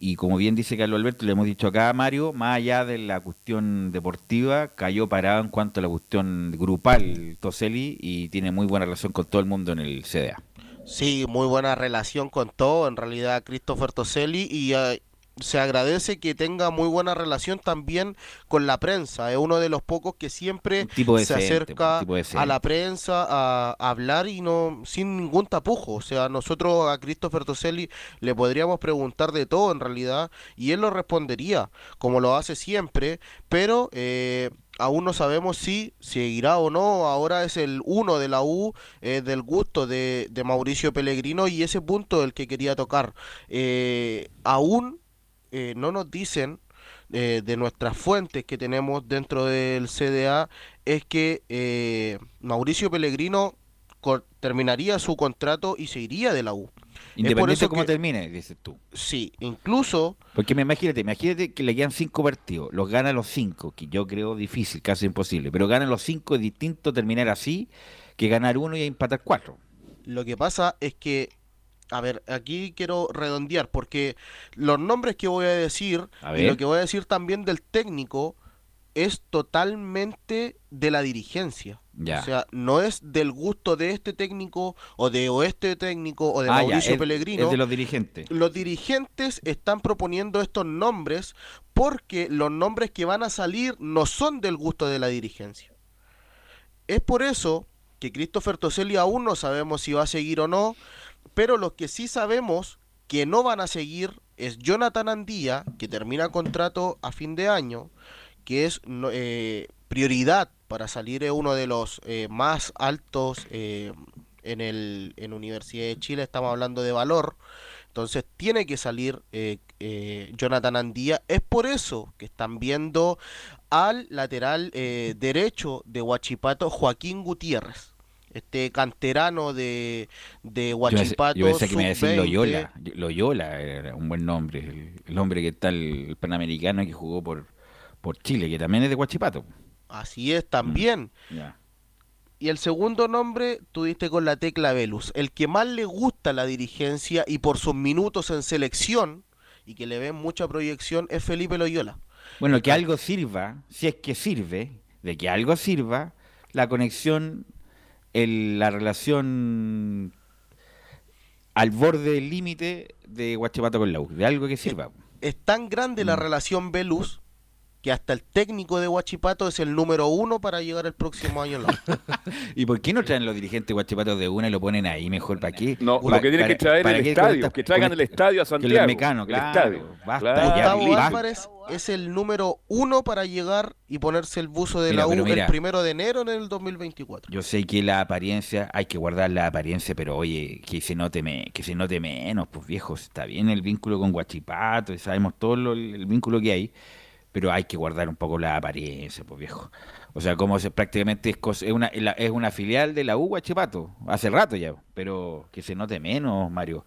Y como bien dice Carlos Alberto, le hemos dicho acá a Mario, más allá de la cuestión deportiva, cayó parado en cuanto a la cuestión grupal Toselli y tiene muy buena relación con todo el mundo en el CDA. Sí, muy buena relación con todo, en realidad Christopher Toselli y eh, se agradece que tenga muy buena relación también con la prensa. Es uno de los pocos que siempre se acerca a la prensa a, a hablar y no sin ningún tapujo. O sea, nosotros a Christopher Toselli le podríamos preguntar de todo en realidad y él lo respondería como lo hace siempre, pero eh, aún no sabemos si seguirá o no. Ahora es el uno de la U, eh, del gusto de, de Mauricio Pellegrino y ese punto el que quería tocar. Eh, aún eh, no nos dicen eh, de nuestras fuentes que tenemos dentro del CDA es que eh, Mauricio Pellegrino terminaría su contrato y se iría de la U. Independiente de cómo que- termine, dices tú. Sí, incluso Porque me imagínate, imagínate que le quedan cinco partidos, los gana los cinco, que yo creo difícil, casi imposible, pero gana los cinco es distinto terminar así que ganar uno y empatar cuatro. Lo que pasa es que, a ver, aquí quiero redondear, porque los nombres que voy a decir A y lo que voy a decir también del técnico es totalmente de la dirigencia. Ya. O sea, no es del gusto de este técnico o de o este técnico o de Ah, ya, Mauricio Pellegrino. es de los dirigentes. Los dirigentes están proponiendo estos nombres porque los nombres que van a salir no son del gusto de la dirigencia. Es por eso que Christopher Toselli aún no sabemos si va a seguir o no, pero los que sí sabemos que no van a seguir es Jonathan Andía, que termina contrato a fin de año, que es eh, prioridad para salir es uno de los eh, más altos eh, en el en Universidad de Chile, estamos hablando de valor, entonces tiene que salir eh, eh, Jonathan Andía. Es por eso que están viendo al lateral eh, derecho de Huachipato, Joaquín Gutiérrez. Este canterano de, de Huachipato. yo pensé que me iba a decir sub-20. Loyola. Loyola era un buen nombre. El, el hombre que está el panamericano que jugó por, por Chile, que también es de Huachipato. Así es, también. Ya. Y el segundo nombre, tú diste con la tecla Velus. El que más le gusta la dirigencia y por sus minutos en selección y que le ven mucha proyección es Felipe Loyola. Bueno, que algo sirva, si es que sirve, de que algo sirva, la conexión, el- la relación al borde del límite de Huachipato con la U, de algo que sirva. Es tan grande Mm. la relación Velus que hasta el técnico de Huachipato es el número uno para llegar el próximo año. (laughs) ¿Y por qué no traen los dirigentes de Huachipato de una y lo ponen ahí mejor? ¿Para qué? No, Pa- lo que tienen que traer para el estadio, esta- que traigan el estadio a Que los Santiago. mecanos, el estadio. Basta Claro. ya, Gustavo basta. Álvarez es el número uno para llegar y ponerse el buzo de Mira, la U mira. el primero de enero en el 2024. Yo sé que la apariencia, hay que guardar la apariencia, pero oye, que se note, me- que se note menos, pues viejos, está bien el vínculo con Guachipato, y sabemos todo lo- el vínculo que hay, pero hay que guardar un poco la apariencia, pues viejo. O sea, como se, prácticamente es, es una, es una filial de la U Guachipato, hace rato ya, pero que se note menos, Mario.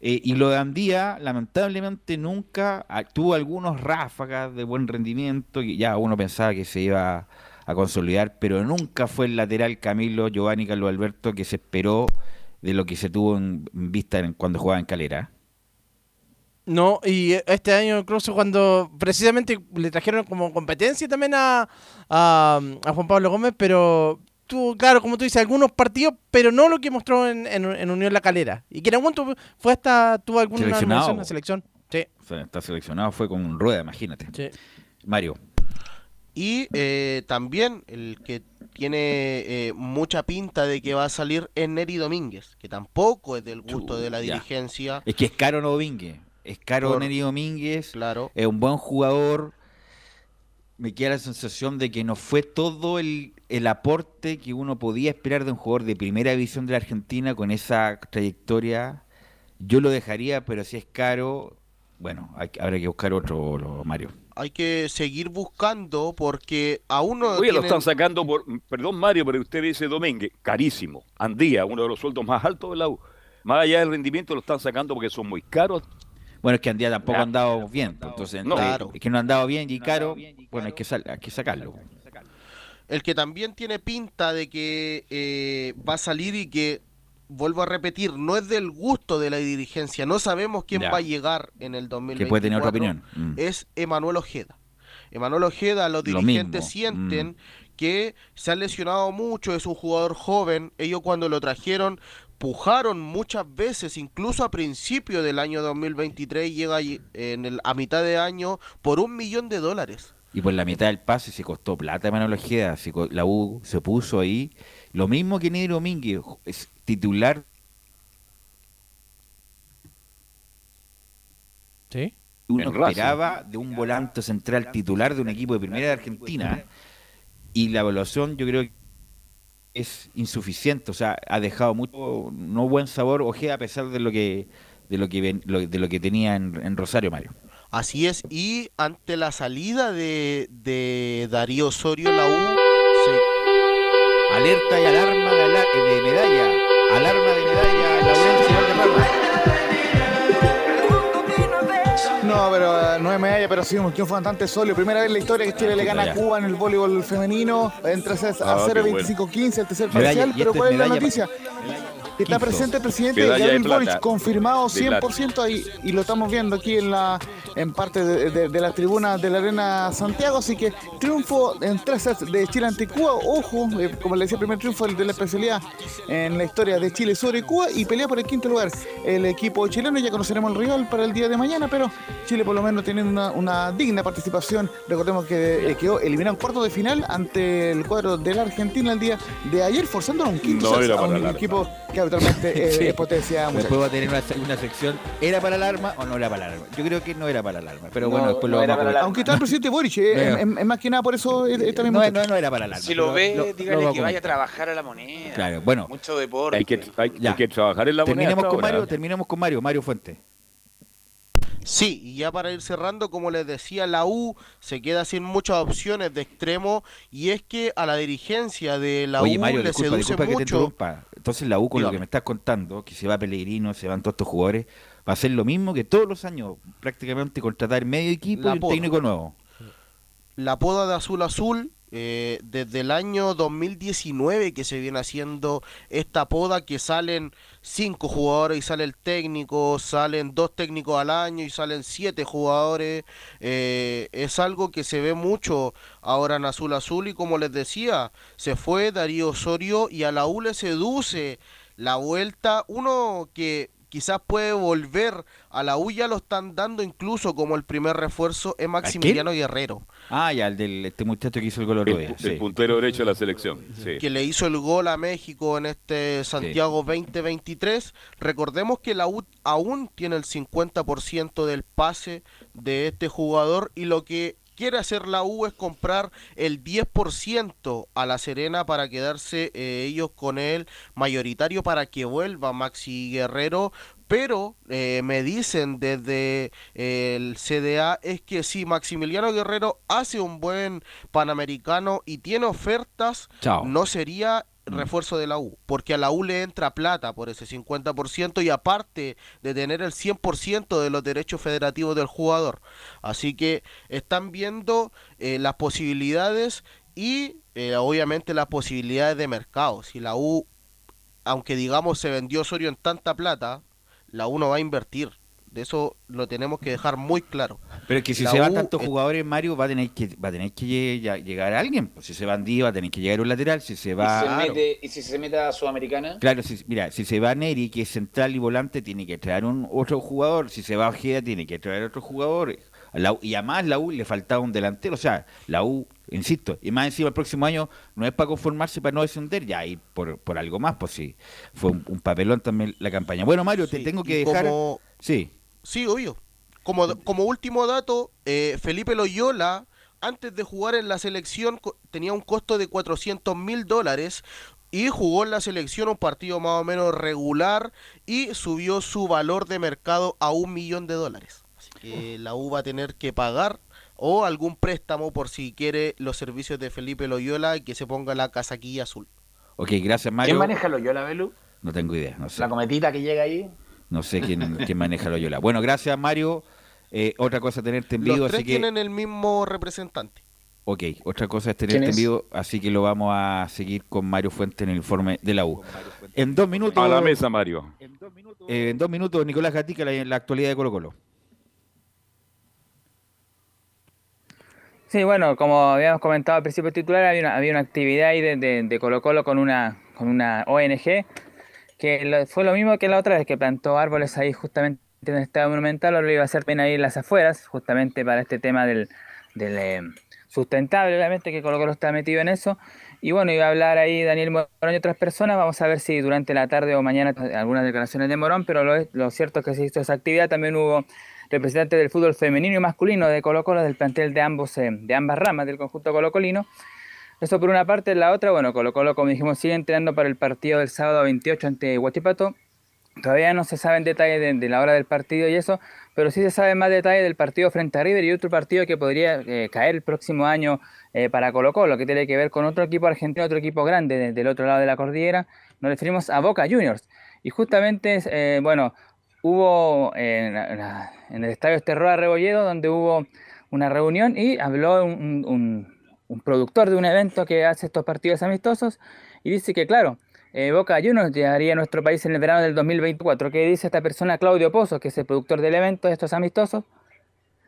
Eh, y lo de Andía, lamentablemente nunca ah, tuvo algunos ráfagas de buen rendimiento, y ya uno pensaba que se iba a consolidar, pero nunca fue el lateral Camilo Giovanni Carlos Alberto que se esperó de lo que se tuvo en vista en- cuando jugaba en Calera. No, y este año incluso cuando precisamente le trajeron como competencia también a, a, a Juan Pablo Gómez, pero tuvo, claro, como tú dices, algunos partidos, pero no lo que mostró en, en, en Unión La Calera. Y que en algún momento fue hasta, tuvo alguna Seleccionado. nominación en la selección. Sí. O sea, está seleccionado, fue con rueda, imagínate. Mario. Y eh, también el que tiene eh, mucha pinta de que va a salir es Neri Domínguez, que tampoco es del gusto de la ya. dirigencia. Es que es caro no Domínguez. Es caro Por- Neri Domínguez. Claro. Es un buen jugador. Me queda la sensación de que no fue todo el, el aporte que uno podía esperar de un jugador de primera división de la Argentina con esa trayectoria. Yo lo dejaría, pero si es caro, bueno, hay, habrá que buscar otro, lo- Mario. Hay que seguir buscando porque aún no Oye, lo están sacando por. Perdón, Mario, pero usted dice Domínguez, carísimo. Andía, uno de los sueldos más altos de la U. Más allá del rendimiento, lo están sacando porque son muy caros. Bueno, es que Andía tampoco Ya. ha andado bien. pues, Entonces, No. eh, Claro. es que no ha andado bien y caro. Bueno, hay que, sal- hay que sacarlo. El que también tiene pinta de que eh, va a salir y que, vuelvo a repetir, no es del gusto de la dirigencia, no sabemos quién Ya. va a llegar en el 2024. Que puede tener otra opinión. Mm. Es Emanuel Ojeda. Emanuel Ojeda, los Lo dirigentes sienten Mm. que se ha lesionado mucho, es un jugador joven, ellos cuando lo trajeron pujaron muchas veces, incluso a principio del año 2023, llega ahí en el, a mitad de año por un millón de dólares. Y por la mitad del pase se costó plata Manuel Ojeda. se la U se puso ahí. Lo mismo que Neri Domínguez, es titular. Sí. Uno En esperaba de un volante central titular de un equipo de primera de Argentina. Y la evaluación yo creo que es insuficiente. O sea, ha dejado mucho no buen sabor Ojeda a pesar de lo que de lo que ven- de lo que tenía en, en Rosario Mario. Así es, y ante la salida de, de Darío Osorio, la U se, Alerta y alarma de, ala- de medalla. Alarma de medalla No, pero no es medalla, pero sí un triunfo bastante sólido. Primera vez en la historia que Chile le gana a. Cuba en el voleibol femenino. Entre a Ah, 0, qué 25, 15, el tercer parcial. Pero esta ¿cuál es la noticia? Está presente el presidente Gabriel. Boric, confirmado De plata. 100% ahí, y lo estamos viendo aquí en la en parte de, de, de las tribunas de la Arena Santiago. Así que triunfo en tres sets de Chile ante Cuba. Ojo, eh, como le decía, el primer triunfo de la especialidad en la historia de Chile sobre Cuba y pelea por el quinto lugar el equipo chileno. Ya conoceremos el rival para el día de mañana, pero Chile por lo menos tiene una, una digna participación. Recordemos que eh, quedó eliminado en cuarto de final ante el cuadro de la Argentina el día de ayer, forzando a un quinto No set a un equipo que habitualmente eh, (laughs) Sí. potencia. Después va a tener una, una sección, ¿era para el arma o no era para el arma? Yo creo que no era para el arma, pero No, bueno, después no lo era vamos a para el comentar. Aunque está el presidente Boric, eh, es, más que nada por eso esta misma No, no, no era para el arma. Si lo ve, lo dígale que vaya a trabajar a la moneda. Claro, bueno, Mucho deporte. Hay que, hay, que trabajar en la moneda. terminemos hasta con. Mario, terminemos con Mario, Mario Fuente. Sí, y ya para ir cerrando, como les decía, la U se queda sin muchas opciones de extremo y es que a la dirigencia de la Oye, U Mario, le disculpa, seduce disculpa que te interrumpa. Entonces la U con lo que me estás contando, que se va Pellegrino, se van todos estos jugadores, va a ser lo mismo que todos los años, prácticamente contratar medio equipo La y un poda. técnico nuevo. la poda de azul azul eh, desde el año 2019 que se viene haciendo esta poda que salen cinco jugadores y sale el técnico, salen dos técnicos al año y salen siete jugadores. eh, es algo que se ve mucho ahora en azul azul y como les decía, se fue Darío Osorio y a la U le seduce la vuelta, uno que quizás puede volver a la U ya lo están dando incluso como el primer refuerzo es Maximiliano Guerrero. Ah, ya, el del este muchacho que hizo el gol El, día. el sí. puntero derecho de la selección. Sí. que le hizo el gol a México en este Santiago 2023. Recordemos que la U aún tiene el 50% del pase de este jugador y lo que quiere hacer la U es comprar el 10% a La Serena para quedarse eh, ellos con él mayoritario para que vuelva Maxi Guerrero Pero eh, me dicen desde el CDA es que si Maximiliano Guerrero hace un buen Panamericano y tiene ofertas, Chao. no sería refuerzo de la U, porque a la U le entra plata por ese 50% y aparte de tener el 100% de los derechos federativos del jugador. Así que están viendo eh, las posibilidades y eh, obviamente las posibilidades de mercado. Si la U, aunque digamos se vendió Osorio en tanta plata, la U no va a invertir. De eso lo tenemos que dejar muy claro. Pero es que si La se van tantos es- jugadores, Mario, va a tener que va a tener que llegar alguien. Pues si se van Díaz, va a tener que llegar un lateral. Si se Y, va. se mete- y si se mete a Sudamericana, Claro, si, mira, si se va Neri, que es central y volante, tiene que traer un otro jugador. Si se va Ojeda, tiene que traer otro jugador. A la U- y además la U le faltaba un delantero. O sea, la U, insisto, y más encima el próximo año no es para conformarse, para no descender, ya y por, por algo más, pues sí. Fue un, un papelón también la campaña. Bueno, Mario, te tengo que dejar. como- Sí. Sí, obvio. Como, como último dato, eh, Felipe Loyola, antes de jugar en la selección, tenía un costo de 400 mil dólares y jugó en la selección un partido más o menos regular y subió su valor de mercado a un millón de dólares. Así que la U va a tener que pagar o algún préstamo por si quiere los servicios de Felipe Loyola y que se ponga la casaquilla azul. Ok, gracias, Mario. ¿quién maneja Loyola, Belu? No tengo idea, no sé. La cometita que llega ahí. No sé quién, (laughs) quién maneja Loyola. Bueno, gracias, Mario. Eh, otra cosa es tenerte en vivo, Los así tres que... tienen el mismo representante. Ok, otra cosa es ¿Quién tenerte en es? vivo, así que lo vamos a seguir con Mario Fuente en el informe de la U. En dos minutos... A la mesa, Mario. eh, en dos minutos, Nicolás Gatica, la, la actualidad de Colo Colo. Sí, bueno, como habíamos comentado al principio titular, había una, había una actividad ahí de, de, de Colo Colo con una, con una ONG, que lo- fue lo mismo que la otra vez, que plantó árboles ahí justamente en el estado monumental, ahora lo iba a hacer también ahí en las afueras, justamente para este tema del, del eh, sustentable, obviamente, que Colo Colo está metido en eso. Y bueno, iba a hablar ahí Daniel Morón y otras personas, vamos a ver si durante la tarde o mañana algunas declaraciones de Morón, pero lo, lo cierto es que se hizo esa actividad, también hubo representantes del fútbol femenino y masculino de Colo Colo, del plantel de, ambos, eh, de ambas ramas del conjunto colocolino. Eso por una parte, la otra, bueno, Colo Colo, como dijimos, sigue entrenando para el partido del sábado 28 ante Huachipato. Todavía no se saben detalles de, de la hora del partido y eso, pero sí se sabe más detalles del partido frente a River y otro partido que podría eh, caer el próximo año eh, para Colo Colo, que tiene que ver con otro equipo argentino, otro equipo grande de- del otro lado de la cordillera. Nos referimos a Boca Juniors. Y justamente, eh, bueno, hubo eh, en, el estadio Esterroa Rebolledo, donde hubo una reunión y habló un, productor de un evento que hace estos partidos amistosos y dice que, claro, eh, Boca Juniors llegaría a nuestro país en el verano del 2024. ¿Qué dice esta persona, Claudio Pozo, que es el productor del evento de estos amistosos?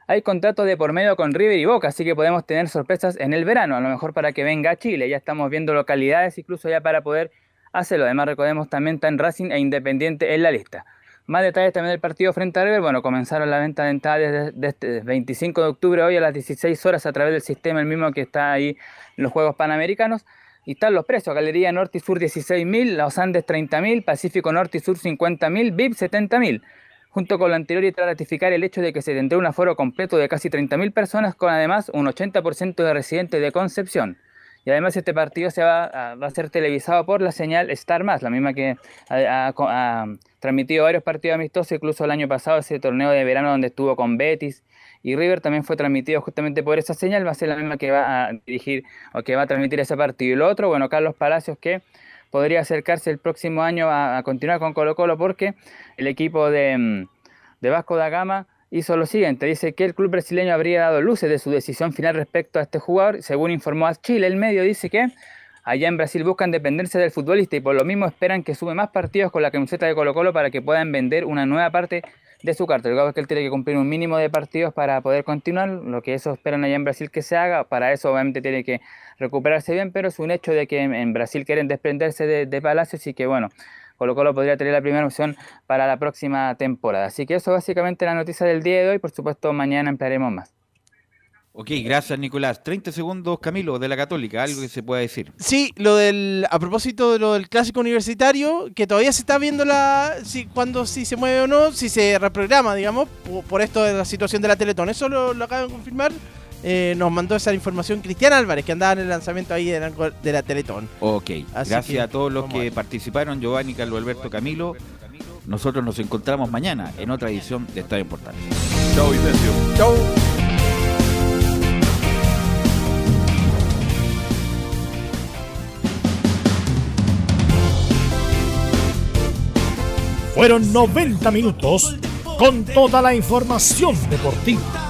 Hay contratos de por medio con River y Boca, así que podemos tener sorpresas en el verano, a lo mejor para que venga a Chile. Ya estamos viendo localidades incluso ya para poder hacerlo. Además, recordemos también en Racing e Independiente en la lista. Más detalles también del partido frente a River. Bueno, comenzaron la venta de entradas desde, desde el 25 de octubre, hoy a las 16 horas, a través del sistema el mismo que está ahí en los Juegos Panamericanos. Y están los precios, Galería Norte y Sur 16.000, Los Andes 30.000, Pacífico Norte y Sur 50.000, VIP 70.000. Junto con lo anterior y tras ratificar el hecho de que se tendrá un aforo completo de casi 30.000 personas, con además un 80% de residentes de Concepción. Y además este partido se va a, ser televisado por la señal Star Más, la misma que ha transmitido varios partidos amistosos, incluso el año pasado ese torneo de verano donde estuvo con Betis y River también fue transmitido justamente por esa señal, va a ser la misma que va a dirigir o que va a transmitir ese partido. Y lo otro, bueno, Carlos Palacios que podría acercarse el próximo año a, a continuar con Colo Colo porque el equipo de, mm, de Vasco da Gama hizo lo siguiente, dice que el club brasileño habría dado luces de su decisión final respecto a este jugador, según informó a Chile, el medio dice que allá en Brasil buscan dependerse del futbolista y por lo mismo esperan que sume más partidos con la camiseta de Colo Colo para que puedan vender una nueva parte de su carta. Lo que es que él tiene que cumplir un mínimo de partidos para poder continuar, lo que eso esperan allá en Brasil que se haga, para eso obviamente tiene que recuperarse bien, pero es un hecho de que en Brasil quieren desprenderse de, de Palacios y que bueno, Colo Colo podría tener la primera opción para la próxima temporada. Así que eso básicamente la noticia del día de hoy, por supuesto mañana emplearemos más. Ok, gracias Nicolás. 30 segundos, Camilo, de la Católica, algo que se pueda decir. Sí, lo del a propósito de lo del clásico universitario, que todavía se está viendo la si cuando si se mueve o no, si se reprograma, digamos, por, por esto de la situación de la Teletón. Eso lo, lo acaban de confirmar. Eh, nos mandó esa información Cristian Álvarez, que andaba en el lanzamiento ahí de la, de la Teletón. Ok, Así gracias que, a todos los que participaron, Giovanni, Carlos Alberto, Camilo. Nosotros nos encontramos mañana en otra edición de Estadio Portales. Chao, Vicencio. Chau. Fueron 90 minutos con toda la información deportiva.